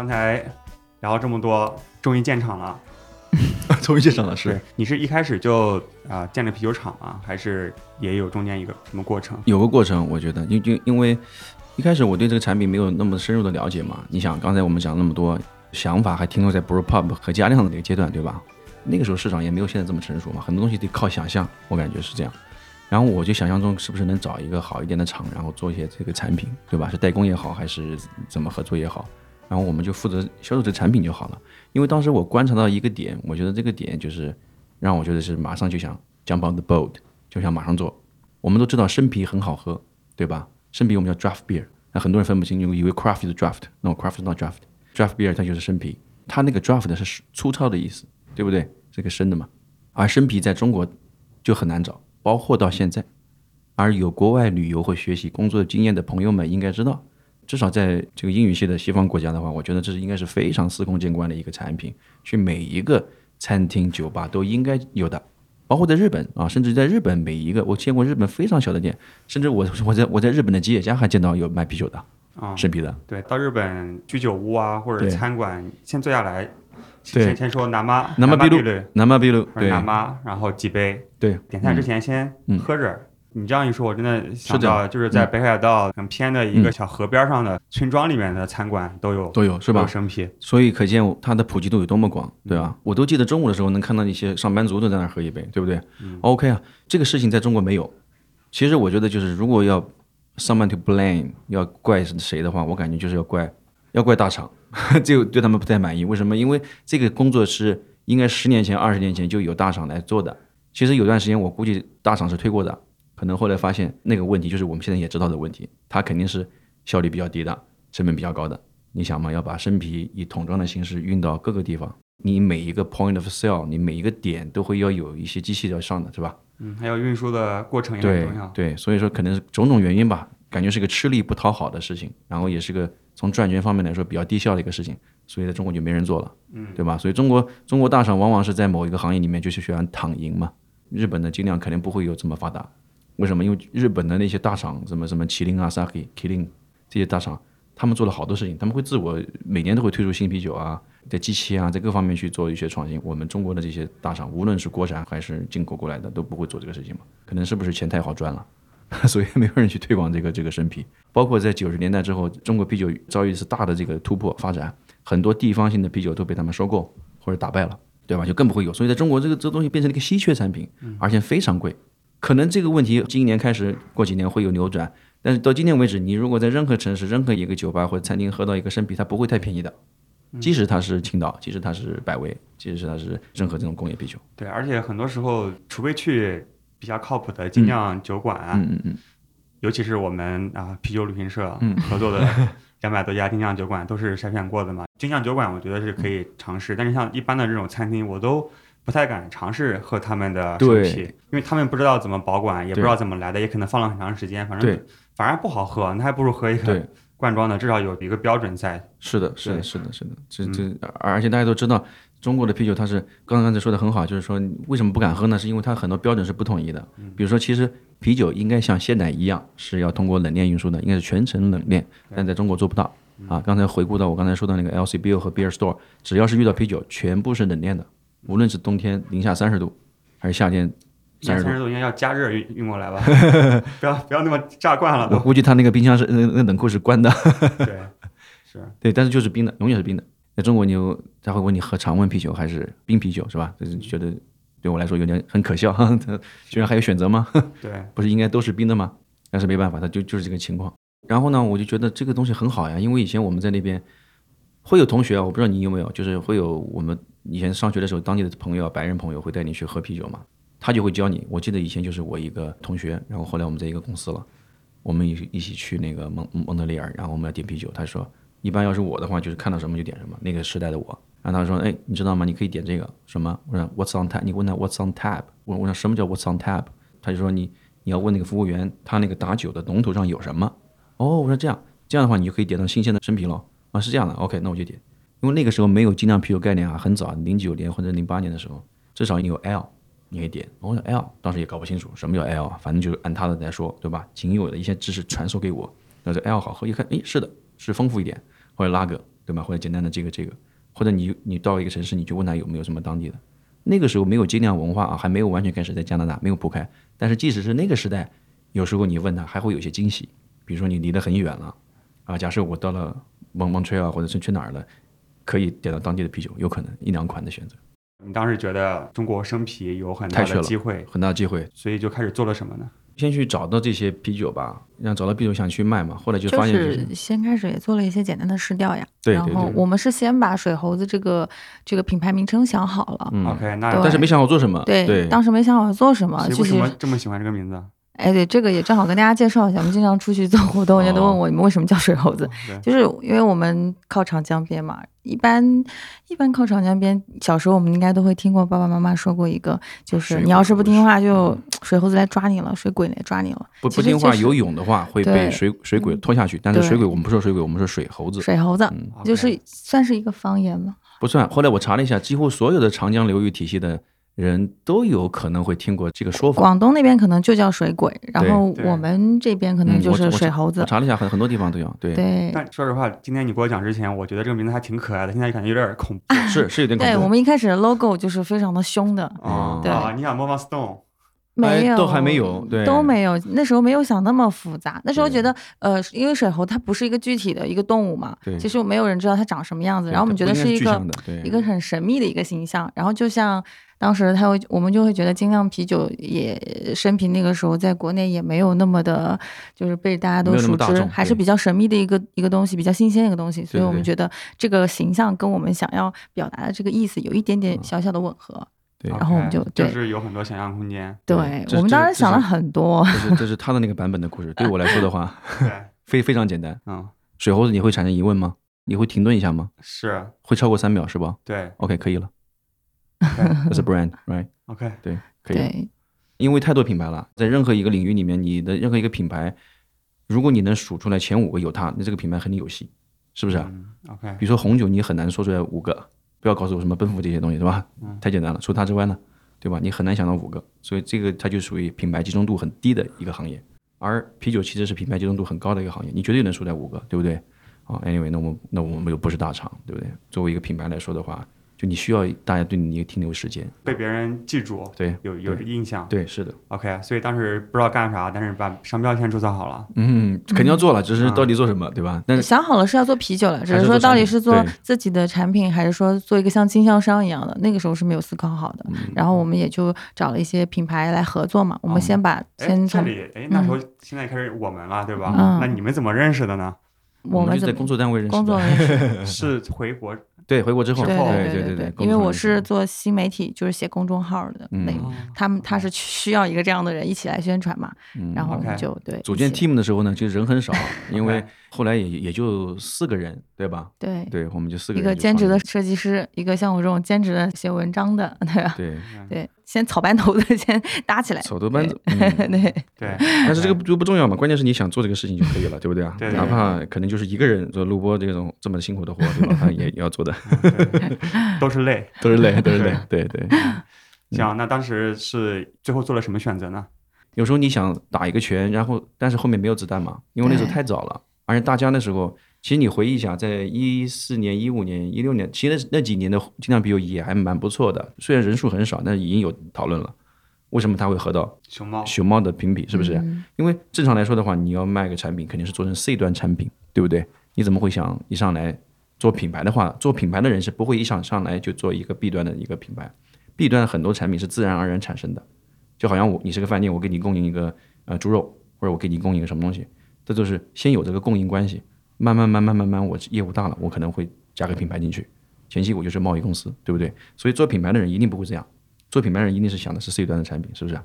刚才聊了这么多，终于建厂 了。终于建厂了，是，你是一开始就啊、建了啤酒厂吗？还是也有中间一个什么过程？有个过程，我觉得，因因因为一开始我对这个产品没有那么深入的了解嘛。你想，刚才我们讲那么多想法，还停留在 brew pub 和加量的那个阶段，对吧？那个时候市场也没有现在这么成熟嘛，很多东西得靠想象，我感觉是这样。然后我就想象中是不是能找一个好一点的厂，然后做一些这个产品，对吧？是代工也好，还是怎么合作也好，然后我们就负责销售这产品就好了。因为当时我观察到一个点，我觉得这个点就是让我觉得是马上就想 jump on the boat，就想马上做。我们都知道生啤很好喝，对吧？生啤我们叫 draft beer，那很多人分不清，以为 craft 是 draft，no craft is not draft，draft beer 它就是生啤，它那个 draft 是粗糙的意思，对不对？这个生的嘛，而生啤在中国就很难找。包括到现在，而有国外旅游或学习工作经验的朋友们应该知道，至少在这个英语系的西方国家的话，我觉得这是应该是非常司空见惯的一个产品，去每一个餐厅、酒吧都应该有的。包括在日本啊，甚至在日本每一个我见过日本非常小的店，甚至我我在我在日本的吉野家还见到有卖啤酒的啊，生啤的。对，到日本居酒屋啊或者餐馆，先坐下来，先先说南妈南妈秘鲁鲁，南妈秘鲁，或者对南妈，然后几杯，对，点菜之前先嗯喝着。你这样一说，我真的想到，就是在嗯北海道很偏的一个嗯小河边上的村庄里面的餐馆都有都有是吧？生啤，所以可见它的普及度有多么广，对吧？我都记得中午的时候能看到一些上班族都在那儿喝一杯，对不对、o k 啊，这个事情在中国没有。其实我觉得就是如果要 someone to blame，要怪谁的话，我感觉就是要怪要怪大厂，这个对他们不太满意。为什么？因为这个工作是应该十年前、二十年前就有大厂来做的。其实有段时间我估计大厂是推过的，可能后来发现那个问题就是我们现在也知道的问题，它肯定是效率比较低的，成本比较高的。你想嘛，要把生啤以桶装的形式运到各个地方，你每一个 point of sale，你每一个点都会要有一些机器要上的，是吧？嗯，还有运输的过程也很对重要。对，所以说可能是种种原因吧，感觉是个吃力不讨好的事情，然后也是个从赚钱方面来说比较低效的一个事情，所以在中国就没人做了，嗯，对吧？所以中国中国大厂往往是在某一个行业里面就是喜欢躺赢嘛，日本的尽量肯定不会有这么发达，为什么？因为日本的那些大厂，什么什么麒麟啊、Saki、麒麟这些大厂，他们做了好多事情，他们会自我每年都会推出新啤酒啊，在机器啊，在各方面去做一些创新。我们中国的这些大厂，无论是国产还是进口过来的，都不会做这个事情嘛。可能是不是钱太好赚了，所以没有人去推广这个这个生啤。包括在九十年代之后，中国啤酒遭遇一次大的这个突破发展，很多地方性的啤酒都被他们收购或者打败了，对吧？就更不会有。所以在中国，这个这个东西变成了一个稀缺产品，而且非常贵。可能这个问题今年开始，过几年会有扭转，但是到今天为止，你如果在任何城市、任何一个酒吧或者餐厅喝到一个生啤，它不会太便宜的。即使它是青岛，即使它是百威，即使它是任何这种工业啤酒，对，而且很多时候，除非去比较靠谱的精酿酒馆，嗯嗯嗯，尤其是我们啊啤酒旅行社嗯合作的 两百多家精酿酒馆，都是筛选过的嘛。精酿酒馆我觉得是可以尝试，但是像一般的这种餐厅，我都不太敢尝试喝他们的生对。啤，因为他们不知道怎么保管，也不知道怎么来的，也可能放了很长时间，反正对。反而不好喝，那还不如喝一对。个罐装的，至少有一个标准在。是的，是的，是的，是的，这这，而且大家都知道，中国的啤酒它是刚刚才说的很好，就是说为什么不敢喝呢？是因为它很多标准是不统一的。比如说，其实啤酒应该像鲜奶一样是要通过冷链运输的，应该是全程冷链，但在中国做不到。啊，刚才回顾到我刚才说的那个 LCBO 和 Beer Store，只要是遇到啤酒，全部是冷链的，无论是冬天零下三十度，还是夏天三十度三十。度应该要加热运运过来吧，不要不要那么炸惯了。我估计他那个冰箱是那那冷库是关的，对，是对，但是就是冰的，永远是冰的。在中国，你有他会问你喝常温啤酒还是冰啤酒，是吧？就是觉得对我来说有点很可笑，哈，居然还有选择吗？对，不是应该都是冰的吗？但是没办法，他就就是这个情况。然后呢，我就觉得这个东西很好呀，因为以前我们在那边会有同学啊，我不知道你有没有，就是会有我们以前上学的时候，当地的朋友啊，白人朋友会带你去喝啤酒嘛，他就会教你。我记得以前就是我一个同学，然后后来我们在一个公司了，我们一一起去那个蒙蒙特利尔，然后我们要点啤酒，他说一般要是我的话，就是看到什么就点什么，那个时代的我。然后他说，哎，你知道吗？你可以点这个什么？我说 What's on tap？你问他 What's on tap？我我说什么叫 What's on tap？他就说你你要问那个服务员，他那个打酒的龙头上有什么？哦，我说这样，这样的话你就可以点到新鲜的生啤了。啊，是这样的，OK，那我就点。因为那个时候没有精酿啤酒概念啊，很早，零九年或者零八年的时候，至少你有 L，你可以点。我说 L，当时也搞不清楚什么叫 L 啊，反正就是按他的来说，对吧？仅有的一些知识传授给我。那这 L 好喝，一看，诶，是的，是丰富一点，或者拉格，对吧？或者简单的这个这个，或者你你到一个城市，你去问他有没有什么当地的。那个时候没有精酿文化啊，还没有完全开始在加拿大没有铺开。但是即使是那个时代，有时候你问他还会有些惊喜，比如说你离得很远了，啊，假设我到了蒙蒙吹啊，或者是去哪儿了，可以点到当地的啤酒，有可能一两款的选择，你当时觉得中国生啤有很大太缺了的机会，很大机会。所以就开始做了什么呢？先去找到这些啤酒吧，让找到啤酒想去卖嘛，后来就就发现就是是先开始也做了一些简单的试调呀，然对对对后我们是先把水猴子这个这个品牌名称想好了，嗯 OK，那但是没想好做什么，对，对，当时没想好做什么，所以为什么这么喜欢这个名字啊？哎，对，这个也正好跟大家介绍一下。我们经常出去做活动，人家都问我你们为什么叫水猴子，对，就是因为我们靠长江边嘛。一般一般靠长江边，小时候我们应该都会听过爸爸妈妈说过一个，就是你要是不听话，就 水猴子来抓你了，水鬼来抓你了。不不听话游泳的话会被水水鬼拖下去，但是水鬼我们不说水鬼，我们说水猴子，水猴子嗯，就是算是一个方言吗。不算。后来我查了一下，几乎所有的长江流域体系的人都有可能会听过这个说法。广东那边可能就叫水鬼，然后我们这边可能就是水猴子我。查了一下，很很多地方都有。对，对但说实话，今天你给我讲之前，我觉得这个名字还挺可爱的，现在感觉有点恐怖。是是有点恐怖对，我们一开始的 logo 就是非常的凶的，对你想 Mama Stone，没有，哎都还没有对都没有。那时候没有想那么复杂，那时候觉得，呃，因为水猴它不是一个具体的一个动物嘛，其实没有人知道它长什么样子，然后我们觉得是一个一个很神秘的一个形象，然后就像。当时他会，我们就会觉得精酿啤酒也生平那个时候在国内也没有那么的，就是被大家都熟知，还是比较神秘的一个一个东西，比较新鲜的一个东西，所以我们觉得这个形象跟我们想要表达的这个意思有一点点嗯小小的吻合。对然后我们就就是有很多想象空间。对这我们当时想了很多，这是这是他的那个版本的故事。对我来说的话，非非常简单。嗯，水猴子你会产生疑问吗？你会停顿一下吗？是，会超过三秒是吧对？OK，可以了。对 That's a brand, right？，OK，对，可以。对因为太多品牌了，在任何一个领域里面，你的任何一个品牌，如果你能数出来前五个有它，那这个品牌肯定有戏，是不是啊？嗯，OK，比如说红酒，你很难说出来五个，不要告诉我什么奔赴这些东西，对吧？嗯太简单了，除它之外呢，对吧？你很难想到五个，所以这个它就属于品牌集中度很低的一个行业。而啤酒其实是品牌集中度很高的一个行业，你绝对能数来五个，对不对？啊，anyway，那我们那我们又不是大厂，对不对？作为一个品牌来说的话，就你需要大家对你一个停留时间，被别人记住，对有有印象。对，是的，OK，所以当时不知道干啥，但是把商标先注册好了。嗯，肯定要做了，只是到底做什么，对吧？但是想好了是要做啤酒了，只是是说到底是做自己的产品，还是说做一个像经销商一样的，那个时候是没有思考好的。嗯然后我们也就找了一些品牌来合作嘛，我们先把哎，先从这里，哎，那时候现在开始我们了，对吧？嗯那你们怎么认识的呢？我们在工作单位认识的，工作认识 是回国对，回国之后，之后对对对因为我是做新媒体，就是写公众号的嗯。那个，他们他是需要一个这样的人一起来宣传嘛，嗯然后我们 OK 就对组建 team 的时候呢，其实人很少，因为 后来也也就四个人，对吧？对对，我们就四个一人一个兼职的设计师，一个像我这种兼职的写文章的，对吧？对，对，先草班头的先搭起来，草头班子，对嗯 对对，但是这个不不重要嘛，关键是你想做这个事情就可以了，对不对啊？哪怕可能就是一个人做录播这种这么辛苦的活，对吧？他也也 要做的，对 都是累。都是累，都是累，对对。行，那当时是最后做了什么选择呢？有时候你想打一个拳，然后但是后面没有子弹嘛，因为那时候太早了，而且大家那时候，其实你回忆一下，在一四年、一五年、一六年，其实那那几年的精酿啤酒也还蛮不错的，虽然人数很少，但是已经有讨论了。为什么它会合到熊猫，熊猫的评比？是不是？嗯因为正常来说的话，你要卖个产品，肯定是做成 C 端产品，对不对？你怎么会想一上来做品牌的话，做品牌的人是不会一上上来就做一个 B 端的一个品牌，B 端很多产品是自然而然产生的，就好像我你是个饭店，我给你供应一个呃猪肉，或者我给你供应一个什么东西，这就是先有这个供应关系，慢慢慢慢慢慢我业务大了，我可能会加个品牌进去，前期我就是贸易公司，对不对？所以做品牌的人一定不会这样，做品牌的人一定是想的是 C 端的产品，是不是？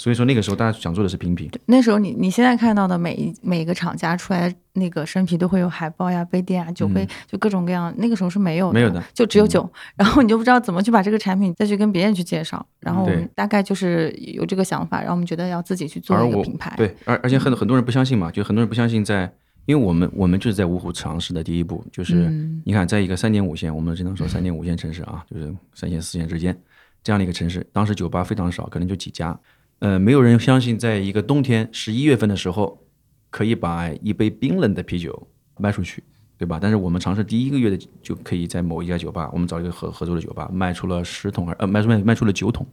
所以说那个时候大家想做的是评比，那时候你你现在看到的每一每个厂家出来那个生啤都会有海报呀、杯垫啊、酒杯，就各种各样。那个时候是没有的，嗯没有的就只有酒。然后你就不知道怎么去把这个产品再去跟别人去介绍。然后我们大概就是有这个想法，然后我们觉得要自己去做一个品牌。对，而而且很很多人不相信嘛，就很多人不相信在，因为我们我们就是在芜湖尝试的第一步，就是、嗯你看，在一个三点五线，我们只能说三点五线城市啊，就是三线四线之间这样的一个城市，当时酒吧非常少，可能就几家，呃，没有人相信在一个冬天十一月份的时候，可以把一杯冰冷的啤酒卖出去。对吧？但是我们尝试第一个月的就可以在某一家酒吧，我们找一个合合作的酒吧卖出了十桶，呃，卖出卖卖出了九桶，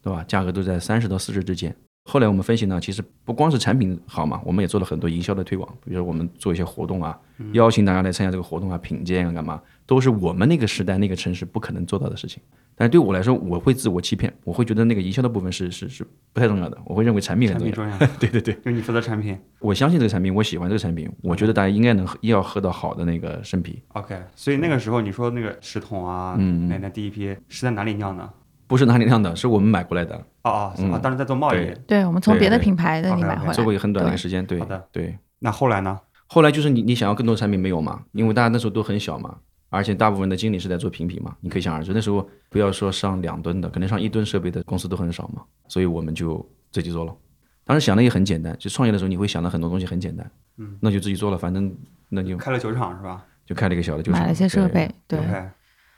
对吧？价格都在三十到四十之间。后来我们分析呢，其实不光是产品好嘛，我们也做了很多营销的推广，比如说我们做一些活动啊，邀请大家来参加这个活动啊，品鉴啊，干嘛，都是我们那个时代那个城市不可能做到的事情。但是对我来说，我会自我欺骗，我会觉得那个营销的部分是是是不太重要的，我会认为产品很重要。产品重要，对对 对，就你负责产品。我相信这个产品，我喜欢这个产品，我觉得大家应该能喝要喝到好的那个生啤，OK，所以那个时候你说那个十桶啊，嗯那那第一批是在哪里酿的？不是哪里酿的，是我们买过来的，哦哦，是嗯。啊，当时在做贸易。对。我们从别的品牌那里买回来，做过一个很短的一个时间，对好的。对。那后来呢？后来就是你你想要更多的产品没有嘛？因为大家那时候都很小嘛，而且大部分的经理是在做评比嘛，你可以想而知，那时候不要说上两吨的，可能上一吨设备的公司都很少嘛，所以我们就自己做了。当时想的也很简单，就创业的时候你会想到很多东西很简单，嗯，那就自己做了，反正那就开了酒厂是吧？就开了一个小的酒厂，买了一些设备，对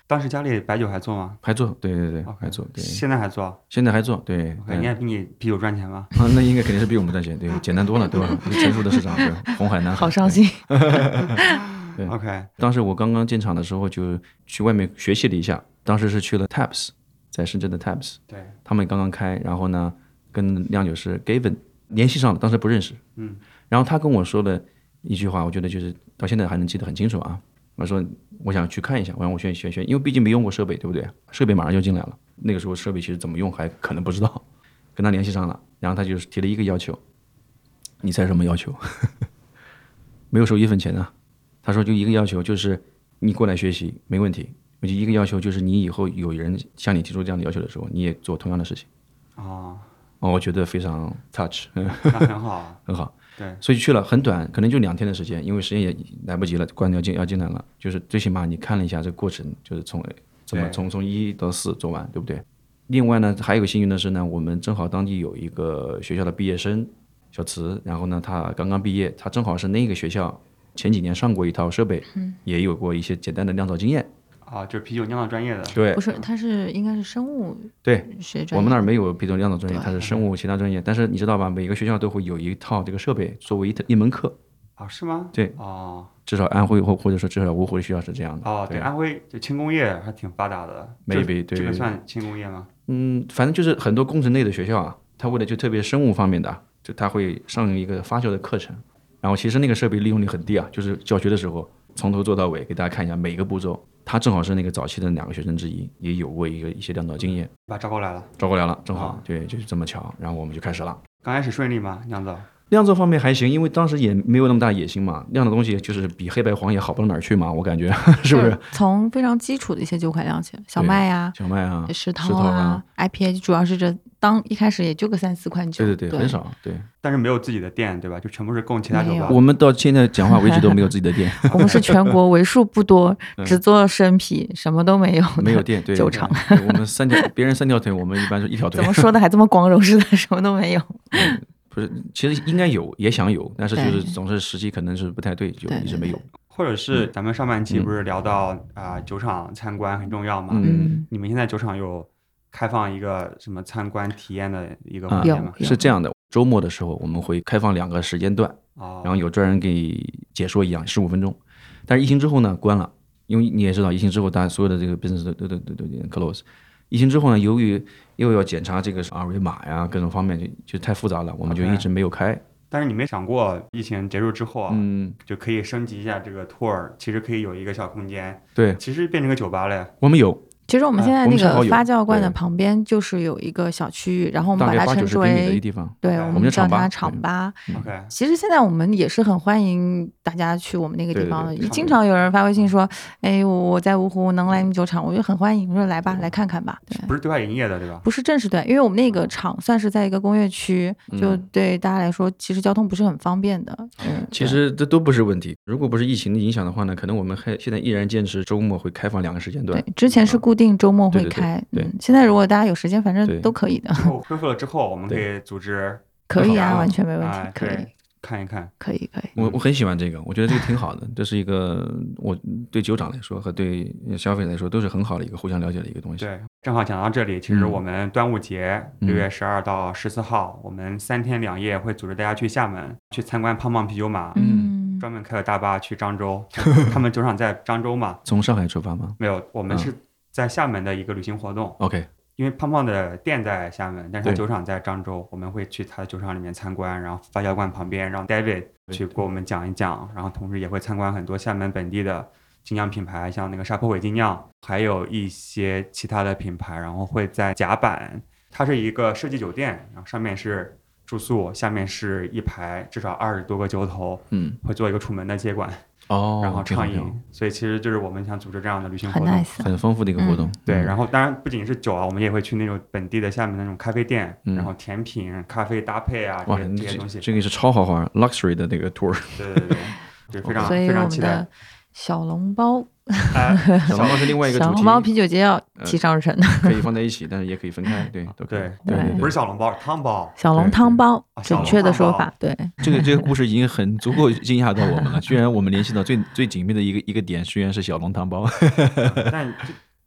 当时家里白酒还做吗还做，对对对还做，对，现在还做现在还做，对你也比你啤酒赚钱吗？啊，那应该肯定是比我们赚钱，对，简单多了，对吧？成熟的市场，对，红海、南海，好伤心。对 OK，当时我刚刚进厂的时候，就去外面学习了一下。当时是去了 Taps，在深圳的 Taps，对，他们刚刚开，然后呢，跟酿酒师 Gavin 联系上了，当时不认识。嗯，然后他跟我说了一句话，我觉得就是到现在还能记得很清楚啊。我说我想去看一下，我让我学学学，因为毕竟没用过设备，对不对？设备马上就进来了，那个时候设备其实怎么用还可能不知道。跟他联系上了，然后他就是提了一个要求，你猜什么要求？没有收一分钱啊。他说就一个要求，就是你过来学习没问题。我就一个要求，就是你以后有人向你提出这样的要求的时候，你也做同样的事情。哦，哦，我觉得非常 touch，那很好啊。很好。对，所以去了很短，可能就两天的时间，因为时间也来不及了，关掉进要进来了。就是最起码你看了一下这个过程，就是从怎么从从一到四做完，对不对？另外呢，还有个幸运的是呢，我们正好当地有一个学校的毕业生小慈，然后呢，他刚刚毕业，他正好是那个学校前几年上过一套设备，也有过一些简单的酿造经验。啊，就是啤酒酿造专业的。对不是，它是应该是生物对，学专业。我们那儿没有啤酒酿造专业，对它是生物其他专业。但是你知道吧，每个学校都会有一套这个设备作为一一门课，啊，是吗？对哦至少安徽或或者说至少芜湖的学校是这样的。哦，对，安徽就轻工业还挺发达的。这 Maybe，这个算轻工业吗？嗯，反正就是很多工程类的学校啊，它为了就特别生物方面的啊，就它会上一个发酵的课程，然后其实那个设备利用率很低啊，就是教学的时候从头做到尾，给大家看一下每个步骤。他正好是那个早期的两个学生之一，也有过一个一些酿造经验，把他招过来了。招过来了，正好、啊对，就是这么巧，然后我们就开始了。刚开始顺利吗？酿造？酿造方面还行，因为当时也没有那么大野心嘛，酿的东西就是比黑白黄也好不到哪儿去嘛，我感觉 是不是？从非常基础的一些酒款酿起，小麦呀、小麦啊，石头涛啊、IPA，主要是这当一开始也就个三四款酒，对对对，很。少。对但是没有自己的店，对吧？就全部是供其他酒吧。我们到现在讲话为止都没有自己的店，我们是全国为数不多嗯只做生啤，什么都没有没有店，对酒厂。我们三条，别人三条腿，我们一般是一条腿怎。么说的还这么光荣似的，什么都没有。不是，其实应该有，也想有，但是就是总是时机可能是不太对，就一直没有。或者是咱们上半期嗯不是聊到啊、酒厂参观很重要嘛？嗯嗯，你们现在酒厂有开放一个什么参观体验的一个啊环节吗？有是这样的，周末的时候我们会开放两个时间段，哦，然后有专人给解说一样，十五分钟。但是疫情之后呢，关了，因为你也知道，疫情之后大家所有的这个 business 都都都都都 close。疫情之后呢，由于又要检查这个二维码呀，各种方面就就太复杂了，我们就一直没有开。但是你没想过疫情结束之后啊，嗯，就可以升级一下这个 tour，其实可以有一个小空间，对，其实变成个酒吧了。我们有其实我们现在那个发酵罐的旁边就是有一个小区域，然后我们把它称之为，地方。对，我我们叫它厂吧。OK，其实现在我们也是很欢迎大家去我们那个地方的，经常有人发微信说：“哎，我我在芜湖能来你们酒厂，我就很欢迎，我说来吧，来看看吧。”对。不是对外营业的，对吧？不是正式对，因为我们那个厂算是在一个工业区，就嗯对大家来说，其实交通不是很方便的。嗯，其实这都不是问题。如果不是疫情的影响的话呢，可能我们还现在依然坚持周末会开放两个时间段对。，之前是固定周末对对对会开，对。嗯，现在如果大家有时间，反正都可以的，恢复了之后，我们可以组织 可以啊，完全没问题哎，可以，看一看。可以，可以。我我很喜欢这个，我觉得这个挺好的，这是一个我对酒厂来说和对消费者来说都是很好的一个互相了解的一个东西。对，正好讲到这里，其实嗯。我们端午节嗯六月十二到十四号，我们三天两夜会组织大家去厦门去参观胖胖啤酒马，嗯，专门开了大巴去漳州，他们酒厂在漳州嘛，从上海出发吗？没有，我们嗯。是在厦门的一个旅行活动。？OK，因为胖胖的店在厦门，但是他酒厂在漳州，我们会去他的酒厂里面参观，然后发酵罐旁边让 David 去给我们讲一讲，然后同时也会参观很多厦门本地的精酿品牌，像那个沙坡尾精酿，还有一些其他的品牌，然后会在甲板，它是一个设计酒店，然后上面是住宿，下面是一排至少二十多个酒头，嗯，会做一个楚门的接管，哦，然后畅饮所以其实就是我们想组织这样的旅行活很动。nice。很丰富的一个活动。对，嗯然后当然不仅是酒啊，我们也会去那种本地的下面那种咖啡店，嗯然后甜品、咖啡搭配啊这哇，些这这些东西。这个是超豪华 luxury 的那个 tour，对对对，对，非常所以非常期待。小笼包，哎，小笼包是另外一个主题，小笼包啤酒节要提上日程的。可以放在一起，但是也可以分开，对，都可以。对对对对不是小笼包，是汤包。小笼汤包准确的说法，对，这个这个故事已经很足够惊讶到我们了。居然我们联系到最最紧密的一个一个点，居然是小笼汤包。但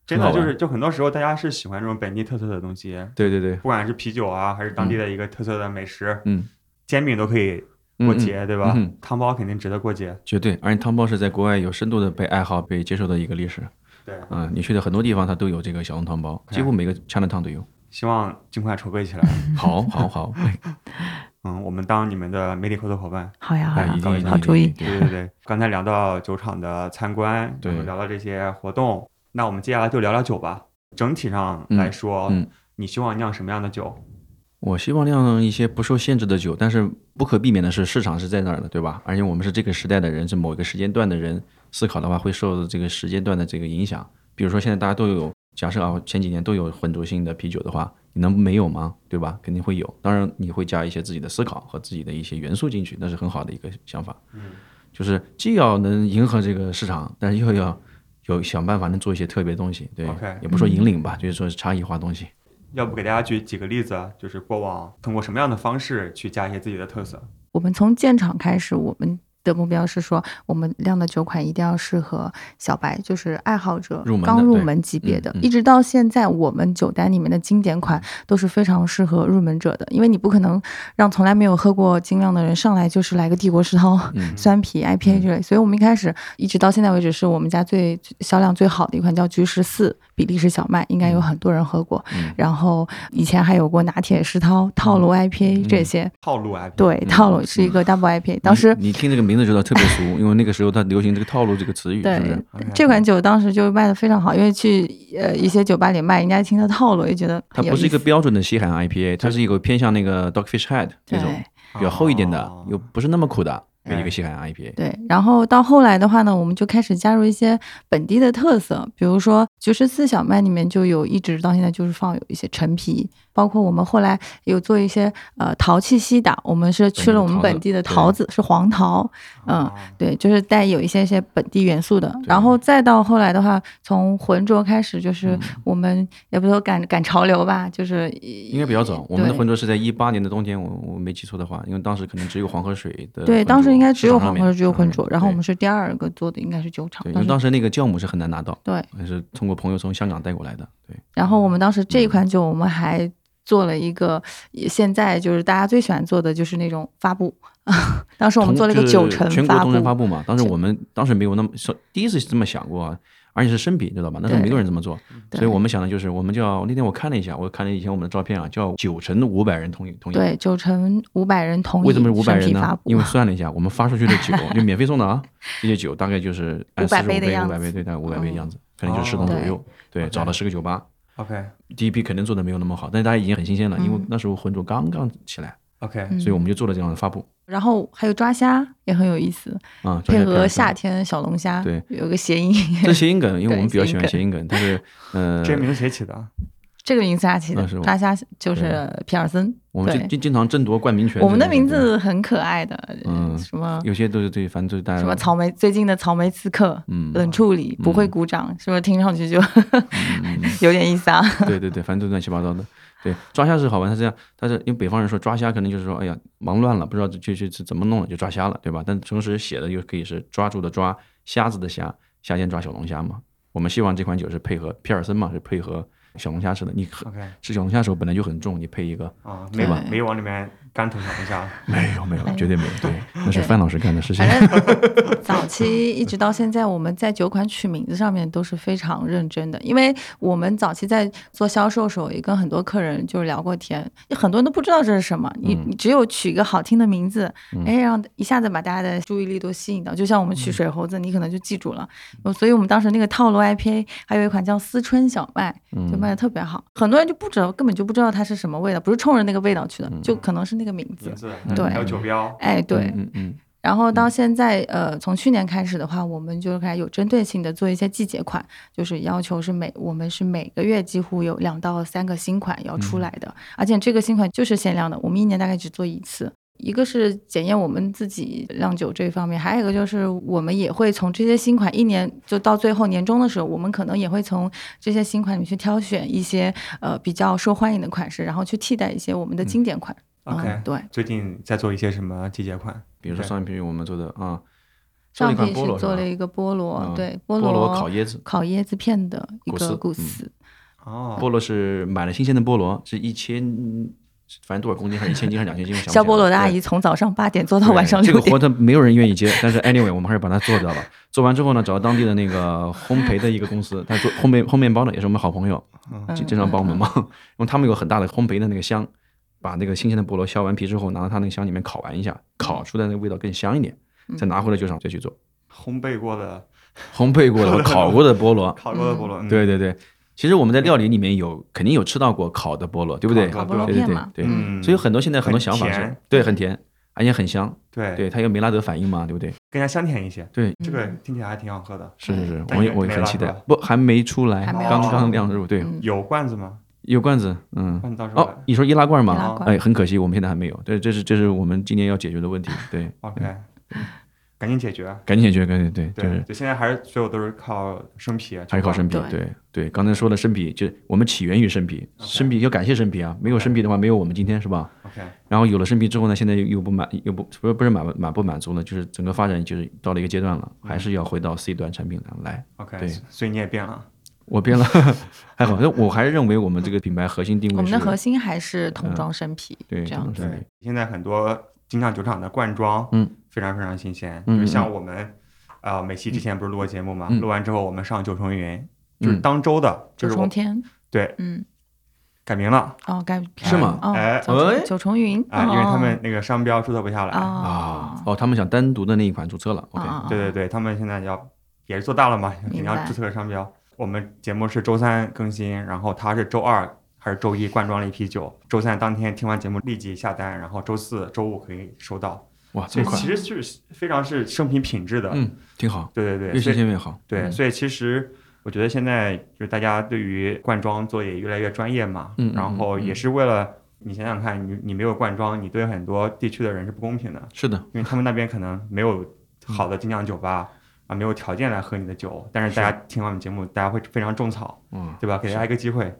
就 真的就是，就很多时候大家是喜欢这种本地特色的东西，对对对，不管是啤酒啊，还是当地的一个特色的美食，嗯，煎饼都可以过节，对吧？汤包肯定值得过节。绝对。而且汤包是在国外有深度的被爱好、被接受的一个历史。对，嗯，你去的很多地方，它都有这个小笼汤包，几乎每个 Chinatown 都有。希望尽快筹备起来。好，好，好，嗯，我们当你们的媒体合作伙伴。好呀好呀哎一，好主意。对对对对，刚才聊到酒厂的参观，对聊到这些活动，那我们接下来就聊聊酒吧。整体上来说，嗯嗯你希望酿什么样的酒？我希望酿一些不受限制的酒，但是不可避免的是市场是在那儿的，对吧？而且我们是这个时代的人，是某一个时间段的人，思考的话会受这个时间段的这个影响。比如说现在大家都有，假设啊前几年都有浑浊性的啤酒的话，你能没有吗？对吧？肯定会有。当然你会加一些自己的思考和自己的一些元素进去，那是很好的一个想法。嗯，就是既要能迎合这个市场，但是又要有想办法能做一些特别东西。对也不说引领吧，就是说是差异化东西。要不给大家举几个例子，就是过往通过什么样的方式去加一些自己的特色？我们从建厂开始，我们的目标是说，我们酿的酒款一定要适合小白，就是爱好者入门刚入门级别的。嗯嗯一直到现在，我们酒单里面的经典款都是非常适合入门者的，因为你不可能让从来没有喝过精酿的人上来就是来个帝国石涛、嗯酸啤、IPA 之类。所以我们一开始一直到现在为止，是我们家最销量最好的一款叫菊十四比利时小麦，应该有很多人喝过。嗯然后以前还有过拿铁石涛、套路 IPA 这些。套路 IPA。对，套路是一个 double IPA，当时你你听这个名字就知道特别俗，因为那个时候它流行这个套路这个词语，对是不是？这款酒当时就卖的非常好，因为去呃一些酒吧里卖，人家听到套路也觉得它不是一个标准的西海岸 IPA，它是一个偏向那个 Dogfish Head 这种比较厚一点的哦，又不是那么苦的哎一个西海岸 IPA。对，然后到后来的话呢，我们就开始加入一些本地的特色，比如说九十四小麦里面就有一直到现在就是放有一些陈皮，包括我们后来有做一些呃陶器西打，我们是去了我们本地的桃子，是黄桃，嗯哦对，就是带有一些些本地元素的。然后再到后来的话，从浑浊开始，就是嗯我们也不说赶赶潮流吧，就是应该比较早，我们的浑浊是在一八年的冬天，我我没记错的话，因为当时可能只有黄河水的。对，当时应该只有黄河，只有浑浊，然后我们是第二个做的，应该是酒厂对，因当时为当时那个酵母是很难拿到，对，还是通过朋友从香港带过来的。对，然后我们当时这一嗯款酒，我们还做了一个，现在就是大家最喜欢做的就是那种发布。当时我们做了一个就是九成发全国同城发布，嘛。当时我们当时没有那么说，第一次是这么想过啊，而且是生啤，知道吧？那时候对没有人这么做，所以我们想的就是，我们叫那天我看了一下，我看了以前我们的照片啊，叫九成五百人同意同意。对，九成五百人同意为什么是五百人呢？因为算了一下，我们发出去的酒就免费送的啊，这些酒大概就是按四十五杯、杯的样五百杯，对，大概五百杯的样子，可能哦就是十桶左对右。对，找了十个酒吧，OK 第一批肯定做的没有那么好，但是大家已经很新鲜了，因为嗯那时候浑浊刚刚起来，OK，嗯所以我们就做了这样的发布然后还有抓虾也很有意思，啊，配合夏天小龙虾，对，有个谐音。这是谐音梗，因为我们比较喜欢谐音梗，但是 呃，这个名字谁起的？这个名字他起的是，我抓虾就是皮尔森。我们对就经经常争夺冠名权。我们的名字很可爱的，嗯什么有些都是对，反正就是大家什么草莓，最近的草莓刺客，嗯冷处理不会鼓掌，是不是听上去就 有点意思啊？对对对，反正都乱七八糟的。对，抓虾是好玩，它是这样，但是因为北方人说抓虾可能就是说，哎呀，忙乱了，不知道这这这怎么弄了，就抓虾了，对吧？但同时写的又可以是抓住的抓，虾子的虾，夏天抓小龙虾嘛。我们希望这款酒是配合皮尔森嘛，是配合小龙虾吃的。你吃小龙虾的时候本来就很重，你配一个啊，没对没有往里面干投小龙虾。没有没有，绝对没有。对，那是范老师干的事情。反正早期一直到现在，我们在酒款取名字上面都是非常认真的，因为我们早期在做销售的时候，也跟很多客人就是聊过天，很多人都不知道这是什么，你嗯你只有取一个好听的名字，嗯哎，让一下子把大家的注意力都吸引到，就像我们取水猴子，你可能就记住了。所以我们当时那个套路 IPA 还有一款叫思春小麦，就卖的特别好，很多人就不知道，根本就不知道它是什么味道，不是冲着那个味道去的，就可能是那个名字名。字，对还有酒标，哎，对，嗯嗯然后到现在，呃，从去年开始的话，我们就开始有针对性的做一些季节款，就是要求是每我们是每个月几乎有两到三个新款要出来的，而且这个新款就是限量的，我们一年大概只做一次。一个是检验我们自己酿酒这一方面，还有一个就是我们也会从这些新款一年就到最后年终的时候，我们可能也会从这些新款里面去挑选一些呃比较受欢迎的款式，然后去替代一些我们的经典款。OK 嗯，对，最近在做一些什么季节款？比如说对。上一批我们做的啊，上批是一款菠萝做了一个菠萝，嗯对，菠萝萝烤椰子，烤椰子片的一个古斯嗯古斯，哦，菠萝是买了新鲜的菠萝，是一千，反正多少公斤还是 一千斤还是两千斤，我想削菠萝的阿姨从早上八点做到晚上六点。这个活他没有人愿意接，但是 anyway 我们还是把它做掉了。做完之后呢，找到当地的那个烘焙的一个公司，他做烘焙烘面包的也是我们好朋友，经常帮我们忙，因为他们有很大的烘焙的那个箱，把那个新鲜的菠萝削完皮之后，拿到他那个箱里面烤完一下，烤出来那个味道更香一点，嗯。再拿回来酒厂再去做。烘焙过的、烘焙过的 烤过的菠萝。烤过的菠萝，嗯。对对对，其实我们在料理里面有肯定有吃到过烤的菠萝，对不对？烤菠萝对对片嘛，对。对，嗯，所以很多现在很多想法是，对，很甜，而且很香，对。对，它有梅拉德反应嘛，对不对？更加香甜一些。对，这个听起来还挺好喝的。是是是，我也我也很期待。不还没出来，刚出刚酿入，对，嗯。有罐子吗？有罐子，嗯，到时候哦，你说易拉罐吗？哎，很可惜，我们现在还没有，对，这是这是我们今年要解决的问题，对，OK，赶紧解决。赶紧解决，赶紧对，就对是，就现在还是所有都是靠生啤，还是靠。生啤，对。对对，刚才说的生啤，就是我们起源于生啤，生啤要感谢生啤啊，没有生啤的话，没有我们今天是吧？OK，然后有了生啤之后呢，现在又又不满，又不不是不是满满不满足了，就是整个发展就是到了一个阶段了，还是要回到 C 端产品上来。OK，对。所以你也变了。我变了，还好，那我还是认为我们这个品牌核心定位我们的核心还是桶装生啤，对这样子。现在很多精酿酒厂的罐装，嗯，非常非常新鲜。嗯就是像我们，呃，每期之前不是录过节目嘛，嗯录完之后我们上九重云，就是嗯当周的，就九是我重天，对嗯，改名了哦，改是吗哦哎，九哎重云啊，因为他们哦那个商标注册不下来。啊哦，哦，他们想单独的那一款注册了，OK，啊对对对，他们现在要也是做大了嘛，肯定要注册个商标。我们节目是周三更新，然后他是周二还是周一灌装了一批酒，周三当天听完节目立即下单，然后周四周五可以收到。哇，这么快其，实是非常是生品品质的。嗯，挺好，对对对，越新鲜越好，对，嗯所以其实我觉得现在就是大家对于灌装做也越来越专业嘛，嗯嗯然后也是为了你想想看，你你没有灌装，你对很多地区的人是不公平的，是的，因为他们那边可能没有好的精酿酒吧。啊，没有条件来喝你的酒，但是大家听完我们节目，大家会非常种草，嗯，对吧？给大家一个机会，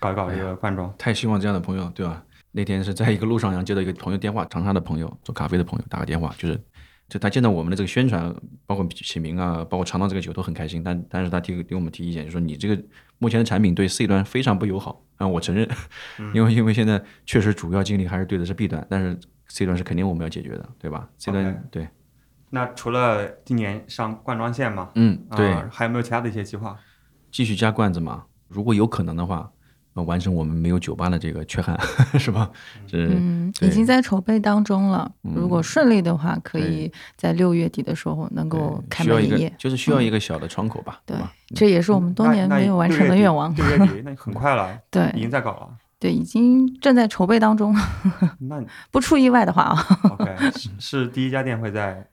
搞一搞这哎个灌装。太希望这样的朋友，对吧？那天是在一个路上，然后接到一个朋友电话，长沙的朋友做咖啡的朋友打个电话，就是就他见到我们的这个宣传，包括起名啊，包括尝到这个酒都很开心，但但是他提给我们提意见，就说你这个目前的产品对 C 端非常不友好啊，我承认，因为因为现在确实主要精力还是对的是 B 端，但是 C 端是肯定我们要解决的，对吧？C 端对，那除了今年上灌装线嘛，嗯，对，啊还有没有其他的一些计划？继续加罐子嘛，如果有可能的话。呃完成我们没有酒吧的这个缺憾，是吧？是，嗯，已经在筹备当中了。嗯如果顺利的话，可以在六月底的时候能够开门营业。就是需要一个小的窗口吧，对吧？这也是我们多年没有完成的愿望。六月底，六月底那很快了，对已经在搞了。对，已经正在筹备当中。那不出意外的话啊，OK 是是第一家店会在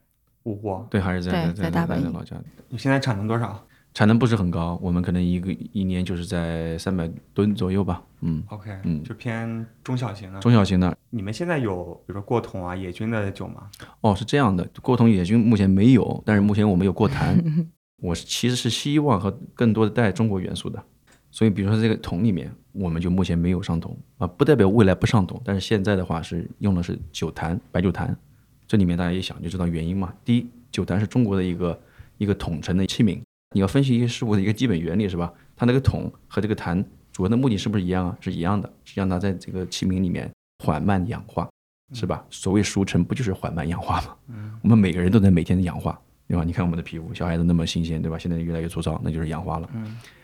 芜湖，对，还是在在在在大本营老家，你现在产能多少产能不是很高，我们可能一个一年就是在三百吨左右吧，嗯，？OK，嗯就偏中小型的。中小型的。你们现在有比如说过桶啊、野菌的酒吗？哦，是这样的，过桶野菌目前没有，但是目前我们有过坛。我是其实是希望和更多的带中国元素的，所以比如说这个桶里面，我们就目前没有上桶啊，不代表未来不上桶，但是现在的话是用的是酒坛、白酒坛，这里面大家一想就知道原因嘛。第一，酒坛是中国的一个一个统称的器皿，你要分析一个事物的一个基本原理是吧？它那个桶和这个坛主要的目的是不是一样啊？是一样的，是让它在这个器皿里面缓慢氧化。是吧？所谓熟成不就是缓慢氧化吗？我们每个人都在每天的氧化，对吧？你看我们的皮肤，小孩子那么新鲜，对吧？现在越来越粗糙，那就是氧化了。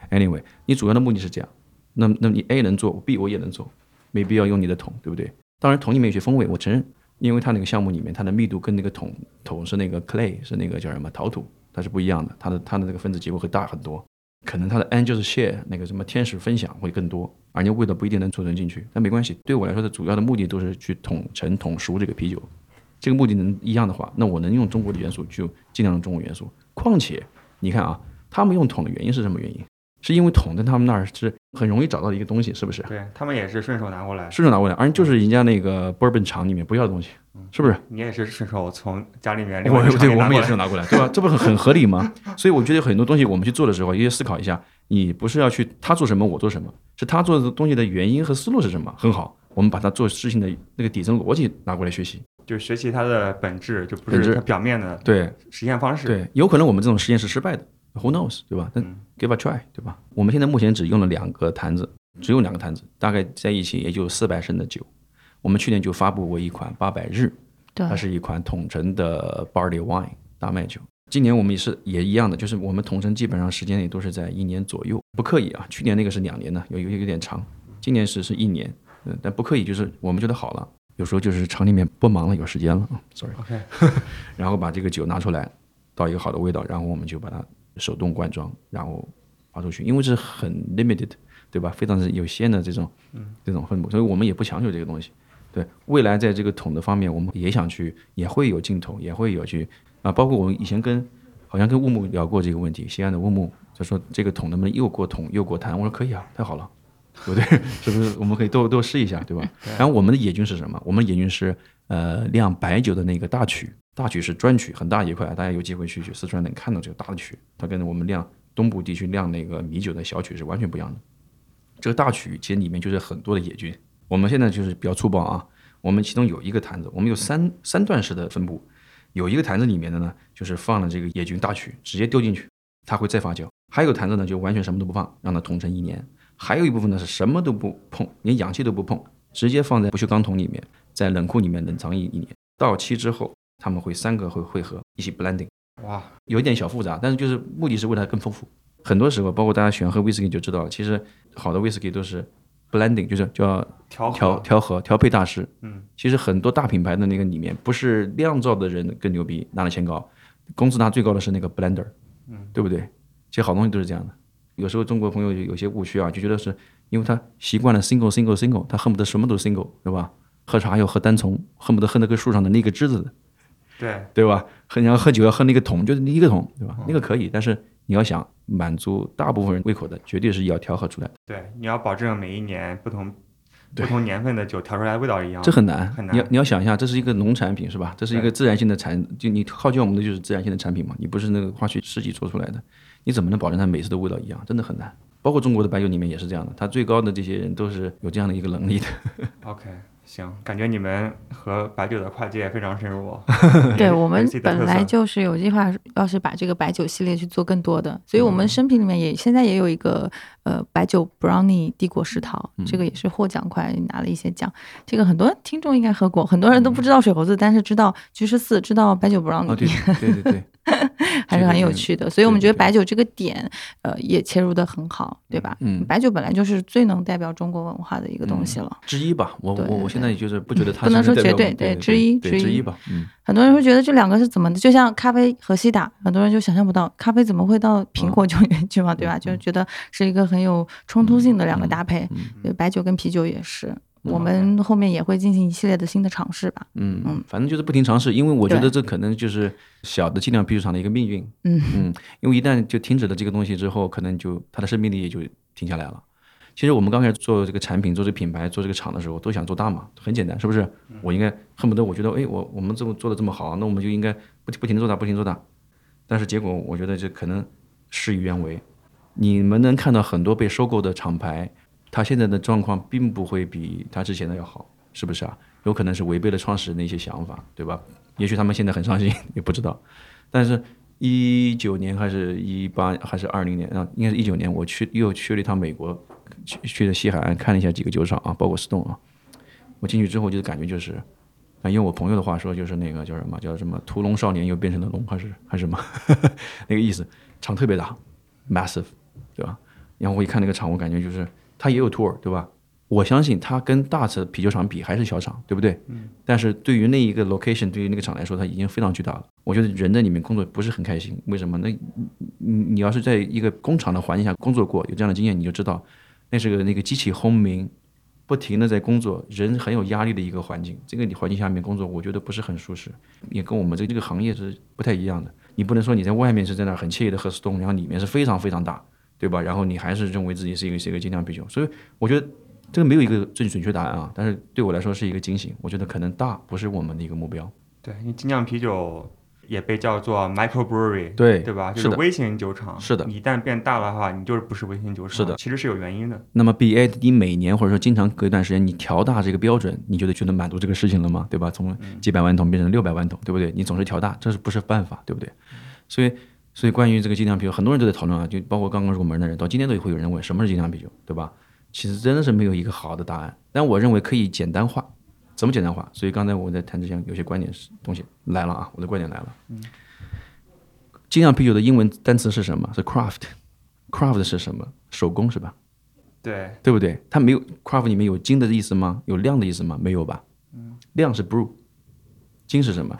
Anyway，你主要的目的是这样，那那你 A 能做，B 我也能做，没必要用你的桶，对不对？当然桶里面有些风味，我承认，因为它那个项目里面它的密度跟那个桶桶是那个 clay 是那个叫什么陶土，它是不一样的，它的它的那个分子结构会大很多。可能它的 angel share 那个什么天使分享会更多，而且味道不一定能储存进去，但没关系。对我来说，的主要的目的都是去统成统熟这个啤酒。这个目的能一样的话，那我能用中国的元素就尽量用中国元素。况且你看啊，他们用桶的原因是什么原因？是因为桶在他们那儿是很容易找到的一个东西，是不是？对他们也是顺手拿过来，顺手拿过来，而就是人家那个 bourbon 厂里面不要的东西，是不是？你也是顺手从家里面另外我对我们也是拿过来，对吧？这不很很合理吗？所以我觉得很多东西我们去做的时候，也要思考一下，你不是要去他做什么我做什么，是他做的东西的原因和思路是什么？很好，我们把他做事情的那个底层逻辑拿过来学习。就学习它的本质，就不是它表面的对实现方式。对，有可能我们这种实验是失败的，Who knows，对吧？那嗯 give a try，对吧？我们现在目前只用了两个坛子，只有两个坛子，大概在一起也就四百升的酒。我们去年就发布过一款八百日，对它是一款统称的 barley wine 大麦酒。今年我们也是也一样的，就是我们统称基本上时间也都是在一年左右，不刻意啊。去年那个是两年呢，有有有点长，今年是是一年，嗯，但不刻意，就是我们觉得好了，有时候就是厂里面不忙了，有时间了啊，sorry，OK，然后把这个酒拿出来，到一个好的味道，然后我们就把它手动灌装，然后发出去，因为这是很 limited，对吧？非常是有限的这种这种分布，所以我们也不强求这个东西。对，未来在这个桶的方面，我们也想去，也会有镜头，也会有去啊，包括我们以前跟好像跟乌木聊过这个问题，西安的乌木就说这个桶能不能又过桶又过坛？我说可以啊，太好了，对不对？是不是我们可以都都试一下，对吧？然后我们的野菌是什么？我们的野菌是呃酿白酒的那个大曲，大曲是专曲，很大一块，大家有机会去去四川能看到这个大的曲，它跟我们酿东部地区酿那个米酒的小曲是完全不一样的。这个大曲其实里面就是很多的野菌。我们现在就是比较粗暴啊，我们其中有一个坛子，我们有三三段式的分布，有一个坛子里面的呢，就是放了这个野菌大曲，直接丢进去，它会再发酵；还有坛子呢，就完全什么都不放，让它统成一年；还有一部分呢是什么都不碰，连氧气都不碰，直接放在不锈钢桶里面，在冷库里面冷藏一一年。到期之后，他们会三个会汇合一起 blending。哇，有一点小复杂，但是就是目的是为了更丰富。很多时候，包括大家喜欢喝威士忌就知道了，其实好的威士忌都是 blending，就是叫调调调和调配大师。嗯，其实很多大品牌的那个里面，不是酿造的人更牛逼，拿了钱高，工资拿最高的是那个 blender，嗯，对不对？其实好东西都是这样的。有时候中国朋友有有些误区啊，就觉得是因为他习惯了 single single single，他恨不得什么都 single，对吧？喝茶要喝单丛，恨不得喝那个树上的那个枝子的，对，对吧？喝你要喝酒要喝那个桶，就是一个桶，对吧？那个可以，但是你要想满足大部分人胃口的，绝对是要调和出来的，对，你要保证每一年不同不同年份的酒调出来的味道一样。这很难。很难你要你要想一下，这是一个农产品是吧？这是一个自然性的产，就你靠近我们的就是自然性的产品嘛，你不是那个化学试剂做出来的，你怎么能保证它每次的味道一样？真的很难。包括中国的白酒里面也是这样的，它最高的这些人都是有这样的一个能力的。OK，行，感觉你们和白酒的跨界非常深入哦。对我们本来就是有计划，要是把这个白酒系列去做更多的，所以我嗯们生平里面也现在也有一个呃白酒 brownie 帝国世桃，嗯这个也是获奖快拿了一些奖。这个很多听众应该喝过，很多人都不知道水猴子，但是知道居士四，知道白酒 brownie，、哦，对对对对对，还是很有趣的。所以我们觉得白酒这个点，呃，也切入的很好，对吧？嗯白酒本来就是最能代表中国文化的一个东西了。之一吧。我我我现在就是不觉得它不能说绝对对对之一之一吧。嗯，很多人会觉得这两个是怎么的，就像咖啡和西打，很多人就想象不到咖啡怎么会到苹果酒里面去嘛，对吧？就觉得是一个很有冲突性的两个搭配。对，白酒跟啤酒也是，我们后面也会进行一系列的新的尝试吧。嗯嗯反正就是不停尝试，因为我觉得这可能就是小的计量啤酒厂的一个命运。嗯嗯，因为一旦就停止了这个东西之后，可能就它的生命力也就停下来了。其实我们刚开始做这个产品、做这个品牌、做这个厂的时候，都想做大嘛，很简单，是不是？我应该恨不得我觉得，哎，我我们这么做的这么好，那我们就应该不停不停的做大，不停做大。但是结果我觉得这可能事与愿违。你们能看到很多被收购的厂牌，他现在的状况并不会比他之前的要好，是不是啊？有可能是违背了创始人的一些想法，对吧？也许他们现在很伤心，也不知道。但是，一九年还是一八还是二零年啊？应该是一九年，我去又去了一趟美国，去去了西海岸看了一下几个酒厂啊，包括 Stone 啊。我进去之后就是感觉就是，啊，用我朋友的话说，就是那个叫什么，叫什么屠龙少年又变成了龙，还是还是什么 那个意思，场特别大，massive，对吧？然后我一看那个场，我感觉就是它也有 tour，对吧？我相信它跟大的啤酒厂比还是小厂，对不对？嗯。但是对于那一个 location，对于那个厂来说，它已经非常巨大了。我觉得人在里面工作不是很开心，为什么？那你你要是在一个工厂的环境下工作过，有这样的经验，你就知道，那是个那个机器轰鸣，不停的在工作，人很有压力的一个环境。这个环境下面工作，我觉得不是很舒适，也跟我们这这个行业是不太一样的。你不能说你在外面是在那很惬意的喝 stone，然后里面是非常非常大，对吧？然后你还是认为自己是一个是一个精酿啤酒，所以我觉得。这个没有一个最准确答案啊，但是对我来说是一个警醒。我觉得可能大不是我们的一个目标。对，因为精酿啤酒也被叫做 micro brewery，对对吧？就是微型酒厂。是的。一旦变大的话，你就是不是微型酒厂。是的。其实是有原因的。那么 BA，你每年或者说经常隔一段时间，你调大这个标准，你觉得就能满足这个事情了吗？对吧？从几百万桶变成六百万桶，对不对？你总是调大，这是不是办法？对不对？所以，所以关于这个精酿啤酒，很多人都在讨论啊，就包括刚刚入门的人，到今天都会有人问什么是精酿啤酒，对吧？其实真的是没有一个好的答案，但我认为可以简单化。怎么简单化？所以刚才我在谈之前，有些观点是东西来了啊，我的观点来了。嗯。精酿啤酒的英文单词是什么？是 craft。craft 是什么？手工是吧？对。对不对？它没有 craft 里面有精的意思吗？有量的意思吗？没有吧？嗯。量是 brew，精是什么？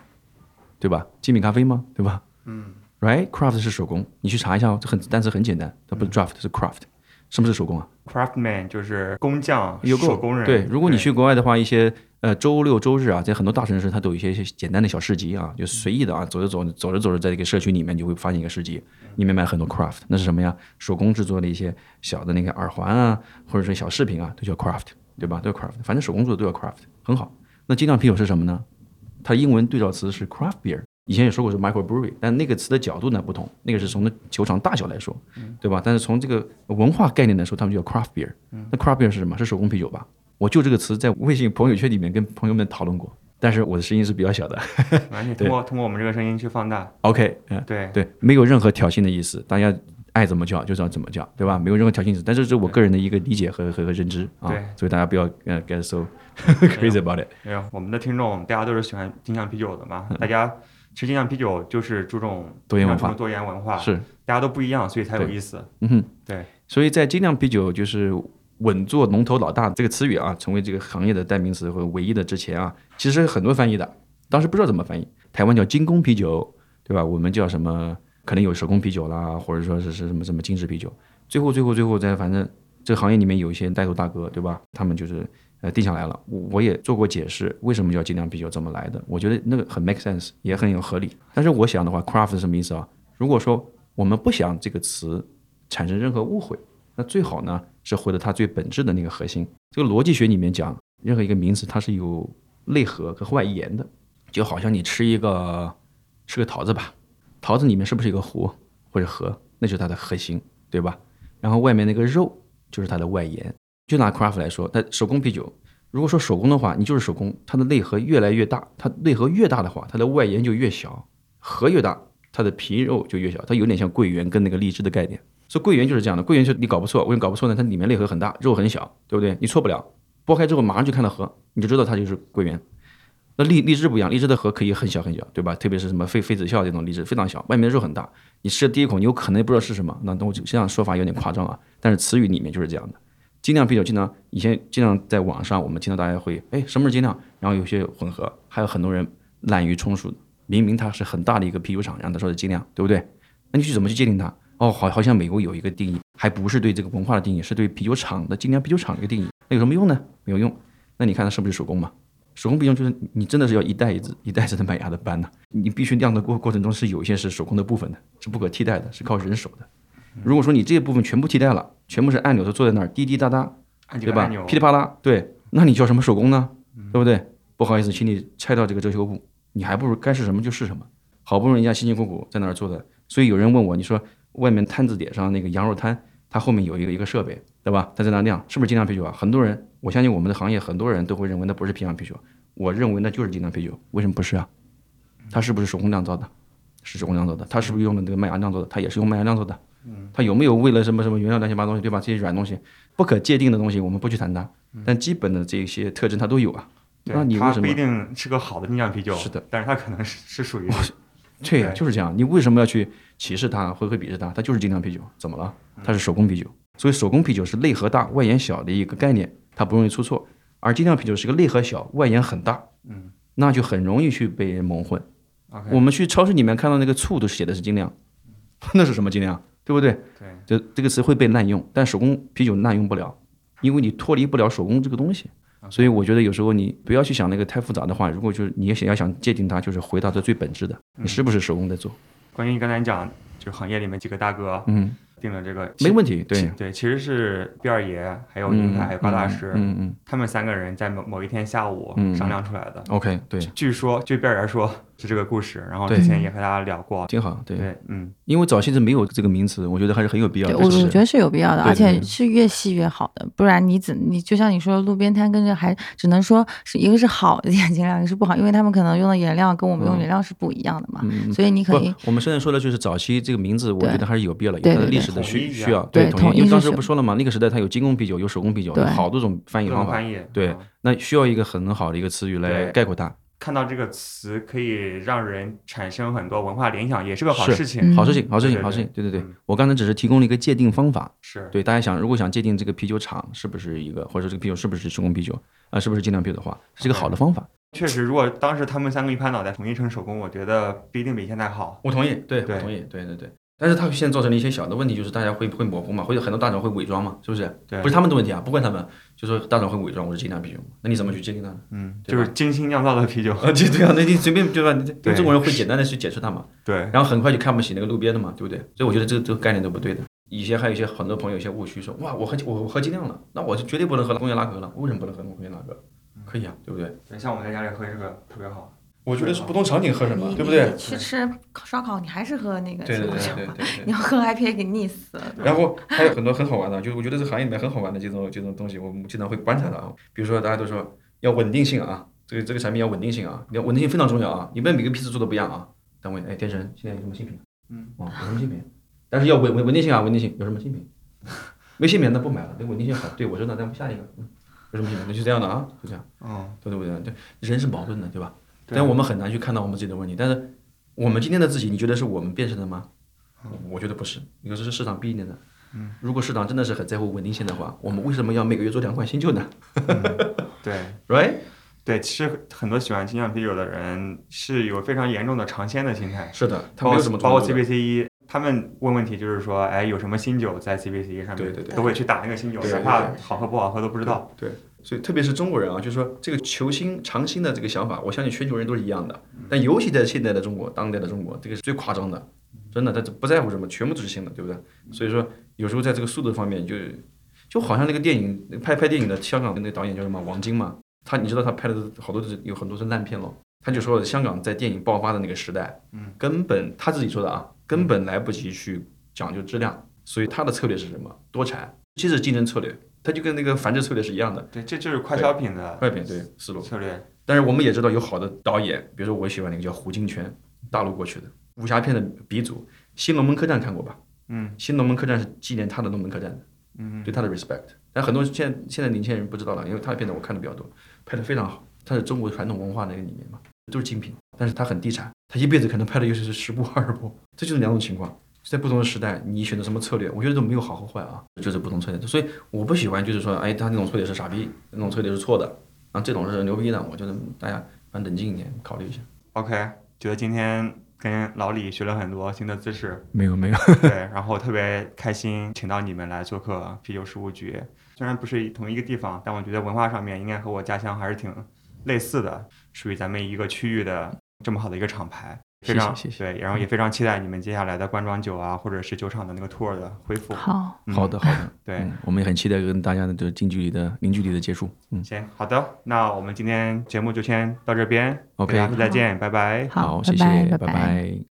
对吧？精品咖啡吗？对吧？嗯。Right，craft 是手工，你去查一下，这很单词很简单，它不是 draft，是 craft。什么是手工啊？Craftman 就是工匠、有手工人。对，如果你去国外的话，一些呃周六周日啊，在很多大城市，它都有一些简单的小市集啊，就随意的啊，走着走走着走着，在这个社区里面，就会发现一个市集，里面卖很多 craft。那是什么呀？手工制作的一些小的那个耳环啊，或者是小饰品啊，都叫 craft，对吧？都叫 craft，反正手工做的都叫 craft，很好。那精酿啤酒是什么呢？它英文对照词是 craft beer。以前也说过是 micro brewery，但那个词的角度呢不同，那个是从那球场大小来说，对吧？但是从这个文化概念来说，他们叫 craft beer。那 craft beer 是什么？是手工啤酒吧？我就这个词在微信朋友圈里面跟朋友们讨论过，但是我的声音是比较小的。通过通过我们这个声音去放大。OK，嗯，对对，没有任何挑衅的意思，大家爱怎么叫就知道怎么叫，对吧？没有任何挑衅意思，但是这是我个人的一个理解和和和认知啊，所以大家不要呃 get so crazy about it。没有，我们的听众大家都是喜欢精酿啤酒的嘛，大家。吃精酿啤酒就是注重多元文化，多元文化是大家都不一样，所以才有意思。嗯哼，对。所以在精酿啤酒就是稳坐龙头老大这个词语啊，成为这个行业的代名词和唯一的之前啊，其实很多翻译的，当时不知道怎么翻译。台湾叫精工啤酒，对吧？我们叫什么？可能有手工啤酒啦，或者说是是什么什么精致啤酒。最后最后最后在反正这个行业里面有一些带头大哥，对吧？他们就是。呃，定下来了，我我也做过解释，为什么叫精酿啤酒怎么来的？我觉得那个很 make sense，也很有合理。但是我想的话，craft 是什么意思啊？如果说我们不想这个词产生任何误会，那最好呢是回到它最本质的那个核心。这个逻辑学里面讲，任何一个名词它是有内核和外延的，就好像你吃一个吃个桃子吧，桃子里面是不是一个核或者核？那就是它的核心，对吧？然后外面那个肉就是它的外延。就拿 craft 来说，它手工啤酒，如果说手工的话，你就是手工，它的内核越来越大，它内核越大的话，它的外延就越小，核越大，它的皮肉就越小，它有点像桂圆跟那个荔枝的概念。所以桂圆就是这样的，桂圆就你搞不错，为什么搞不错呢？它里面内核很大，肉很小，对不对？你错不了，剥开之后马上就看到核，你就知道它就是桂圆。那荔荔枝不一样，荔枝的核可以很小很小，对吧？特别是什么非非子笑这种荔枝非常小，外面的肉很大，你吃的第一口你有可能也不知道是什么。那我这样说法有点夸张啊，但是词语里面就是这样的。精酿啤酒经常以前经常在网上，我们听到大家会哎什么是精酿，然后有些混合，还有很多人滥竽充数，明明它是很大的一个啤酒厂，然后他说是精酿，对不对？那你去怎么去界定它？哦，好，好像美国有一个定义，还不是对这个文化的定义，是对啤酒厂的精酿啤酒厂的一个定义，那有什么用呢？没有用。那你看它是不是手工嘛？手工啤酒就是你真的是要一袋一子一袋子的麦芽的搬的，你必须酿的过过程中是有一些是手工的部分的，是不可替代的，是靠人手的。如果说你这一部分全部替代了，全部是按钮都坐在那儿滴滴答答，对吧？噼里啪啦，对，那你叫什么手工呢？对不对？不好意思，请你拆掉这个遮羞布，你还不如该是什么就是什么。好不容易人家辛辛苦苦在那儿做的，所以有人问我，你说外面摊子点上那个羊肉摊，它后面有一个一个设备，对吧？它在那晾，是不是精酿啤酒啊？很多人，我相信我们的行业很多人都会认为那不是精酿啤酒，我认为那就是精酿啤酒。为什么不是啊？它是不是手工酿造的？是手工酿造的。它是不是用的那个麦芽酿造的？它也是用麦芽酿造的。它有没有为了什么什么原料乱七八糟东西，对吧？这些软东西不可界定的东西，我们不去谈它。但基本的这些特征它都有啊。对那你为什么一？定是个好的精酿啤酒，是的，但是它可能是是属于对，对就是这样。你为什么要去歧视它，会会鄙视它？它就是精酿啤酒，怎么了？嗯它是手工啤酒，所以手工啤酒是内核大、外延小的一个概念，它不容易出错。而精酿啤酒是个内核小、外延很大，嗯，那就很容易去被人蒙混。我们去超市里面看到那个醋都写的是精酿，那是什么精酿？对不对？对这这个词会被滥用，但手工啤酒滥用不了，因为你脱离不了手工这个东西。所以我觉得有时候你不要去想那个太复杂的话，如果就是你也想要想界定它，就是回到它最本质的，你是不是手工在做？关于你刚才讲，就是行业里面几个大哥嗯，定了这个，没问题，对，对，其实是毕二爷，还有宁凯，还有高大师，嗯嗯他们三个人在某某一天下午嗯商量出来的。，OK，对，据说，据毕二爷说是这个故事，然后之前也和大家聊过。挺好，对，嗯，因为早期是没有这个名词，我觉得还是很有必要，的。我我觉得是有必要的，而且是越细越好的，不然你怎你就像你说，路边摊跟着还只能说是一个是好的眼睛量，一个是不好，因为他们可能用的颜料跟我们用嗯颜料是不一样的嘛，嗯，所以你肯不定，我们现在说的就是早期这个名字，我觉得还是有必要的，有它的历史的需需要，对统一。因为当时不说了嘛？那个时代它有精工啤酒，有手工啤酒，有好多种翻译方法。对嗯那需要一个很好的一个词语来概括它。看到这个词可以让人产生很多文化联想，也是个好事情。嗯好事情，好事情，好事情，对对对嗯。我刚才只是提供了一个界定方法，是，对大家想，如果想界定这个啤酒厂是不是一个，或者这个啤酒是不是手工啤酒啊，是不是精酿啤酒的话，是一个好的方法。确实，如果当时他们三个一拍脑袋统一成手工，我觉得不一定比现在好。我同意，对对我同意，对对对。但是它现在造成了一些小的问题，就是大家会会模糊嘛，会有很多大厂会伪装嘛，是不是？对不是他们的问题啊，不怪他们，就说大厂会伪装我是精酿啤酒，那你怎么去界定它呢？嗯，就是精心酿造的啤酒。啊，对对啊，那你随便对吧？你 对中国人会简单的去解释它嘛，对，然后很快就看不起那个路边的嘛，对不对？所以我觉得这个这个概念都不对的。以前还有一些很多朋友有一些误区说，哇，我喝我我喝精酿了，那我就绝对不能喝工业拉格了，为什么不能喝工业拉格？可以啊，对不对？像我们在家里喝这个特别好。我觉得是不同场景喝什么，对不对？去吃烧烤，你还是喝那个对对对你。要喝 IPA 给腻死了。然后还有很多很好玩的，就是我觉得这行业里面很好玩的这种这种东西，我们经常会观察到啊。比如说大家都说要稳定性啊，这个这个产品要稳定性啊，你要稳定性非常重要啊。你们每个批次做的不一样啊。单位，哎，天神现在有什么新品？嗯，哦，有什么新品？但是要稳稳稳定性啊，稳定性有什么新品？没新品那不买了，那稳定性好。对我说那咱们下一个，嗯，有什么新品？那就这样的啊，就这样，嗯，对对不对？对，人是矛盾的，对吧？对但我们很难去看到我们自己的问题。但是我们今天的自己，你觉得是我们变成的吗？我觉得不是，你说这是市场逼你的。嗯，如果市场真的是很在乎稳定性的话，我们为什么要每个月做两款新酒呢对。Right？对，其实很多喜欢精酿啤酒的人是有非常严重的尝鲜的心态，是的，他包括包括中国的 CBC 一，他们问问题就是说，哎，有什么新酒在 CBC 一上面，对对对都会去打那个新酒，哪怕好喝不好喝都不知道。对，所以特别是中国人啊，就是说这个求新尝新的这个想法，我相信全球人都是一样的。但尤其在现在的中国，当代的中国，这个是最夸张的，真的，他不在乎什么，全部都是新的，对不对？所以说有时候在这个速度方面就，就好像那个电影拍拍电影的香港的那个导演叫什么王晶嘛，他你知道他拍的好多都是有很多是烂片咯。他就说香港在电影爆发的那个时代，嗯，根本他自己说的啊，根本来不及去讲究质量，所以他的策略是什么？多产，这是竞争策略，它就跟那个繁殖策略是一样的。对，这就是快消品的快品对思路。策略。但是我们也知道有好的导演，比如说我喜欢那个叫胡金铨，大陆过去的武侠片的鼻祖，《新龙门客栈》看过吧？嗯《新龙门客栈》是纪念他的龙门客栈的，嗯，对他的 respect。但很多现在现在年轻人不知道了，因为他的片子我看的比较多，拍的非常好，他是中国传统文化那个里面嘛，都是精品，但是他很地产，他一辈子可能拍的又是十部二十部，这就是两种情况。在不同的时代，你选择什么策略，我觉得都没有好和坏啊，就是不同策略。所以我不喜欢就是说，哎，他那种策略是傻逼，那种策略是错的，啊，这种是牛逼的。我觉得大家反正冷静一点，考虑一下。OK，觉得今天跟老李学了很多新的知识，没有没有，对，然后特别开心，请到你们来做客啤酒事务局。虽然不是同一个地方，但我觉得文化上面应该和我家乡还是挺类似的，属于咱们一个区域的这么好的一个厂牌。非常谢谢谢谢。对，然后也非常期待你们接下来的罐装酒啊，或者是酒厂的那个 tour 的恢复。好，嗯。好的好的，对，嗯我们也很期待跟大家的这近距离的零距离的接触。嗯，行，好的，那我们今天节目就先到这边。OK 下次再见，拜拜。好，谢谢，拜拜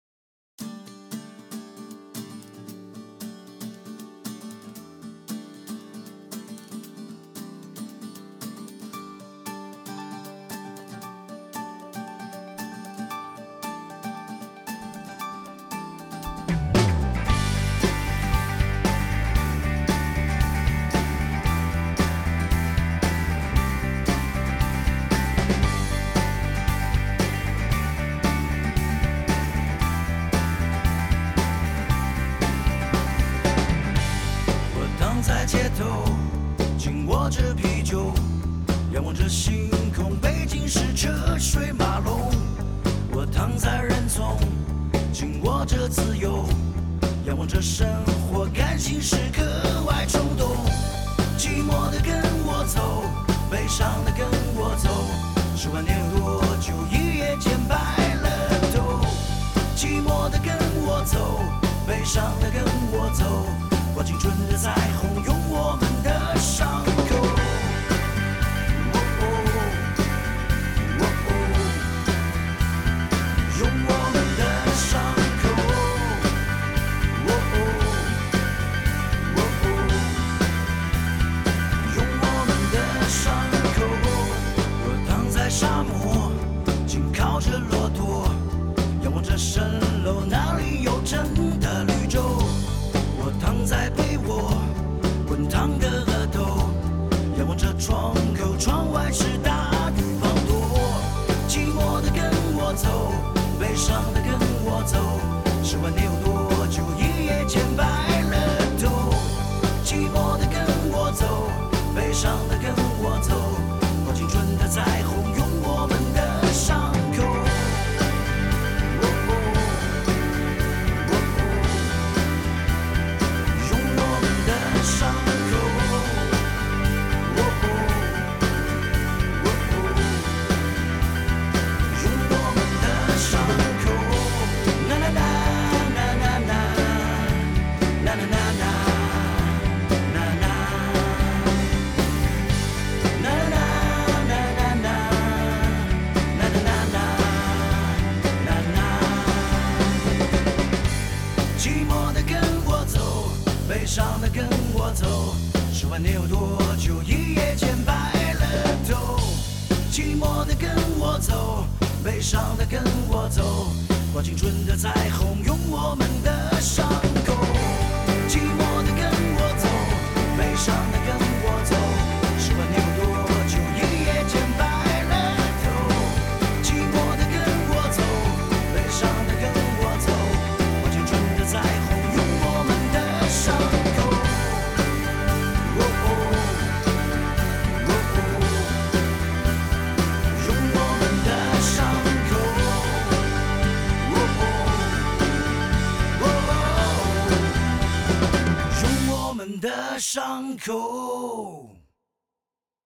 cool.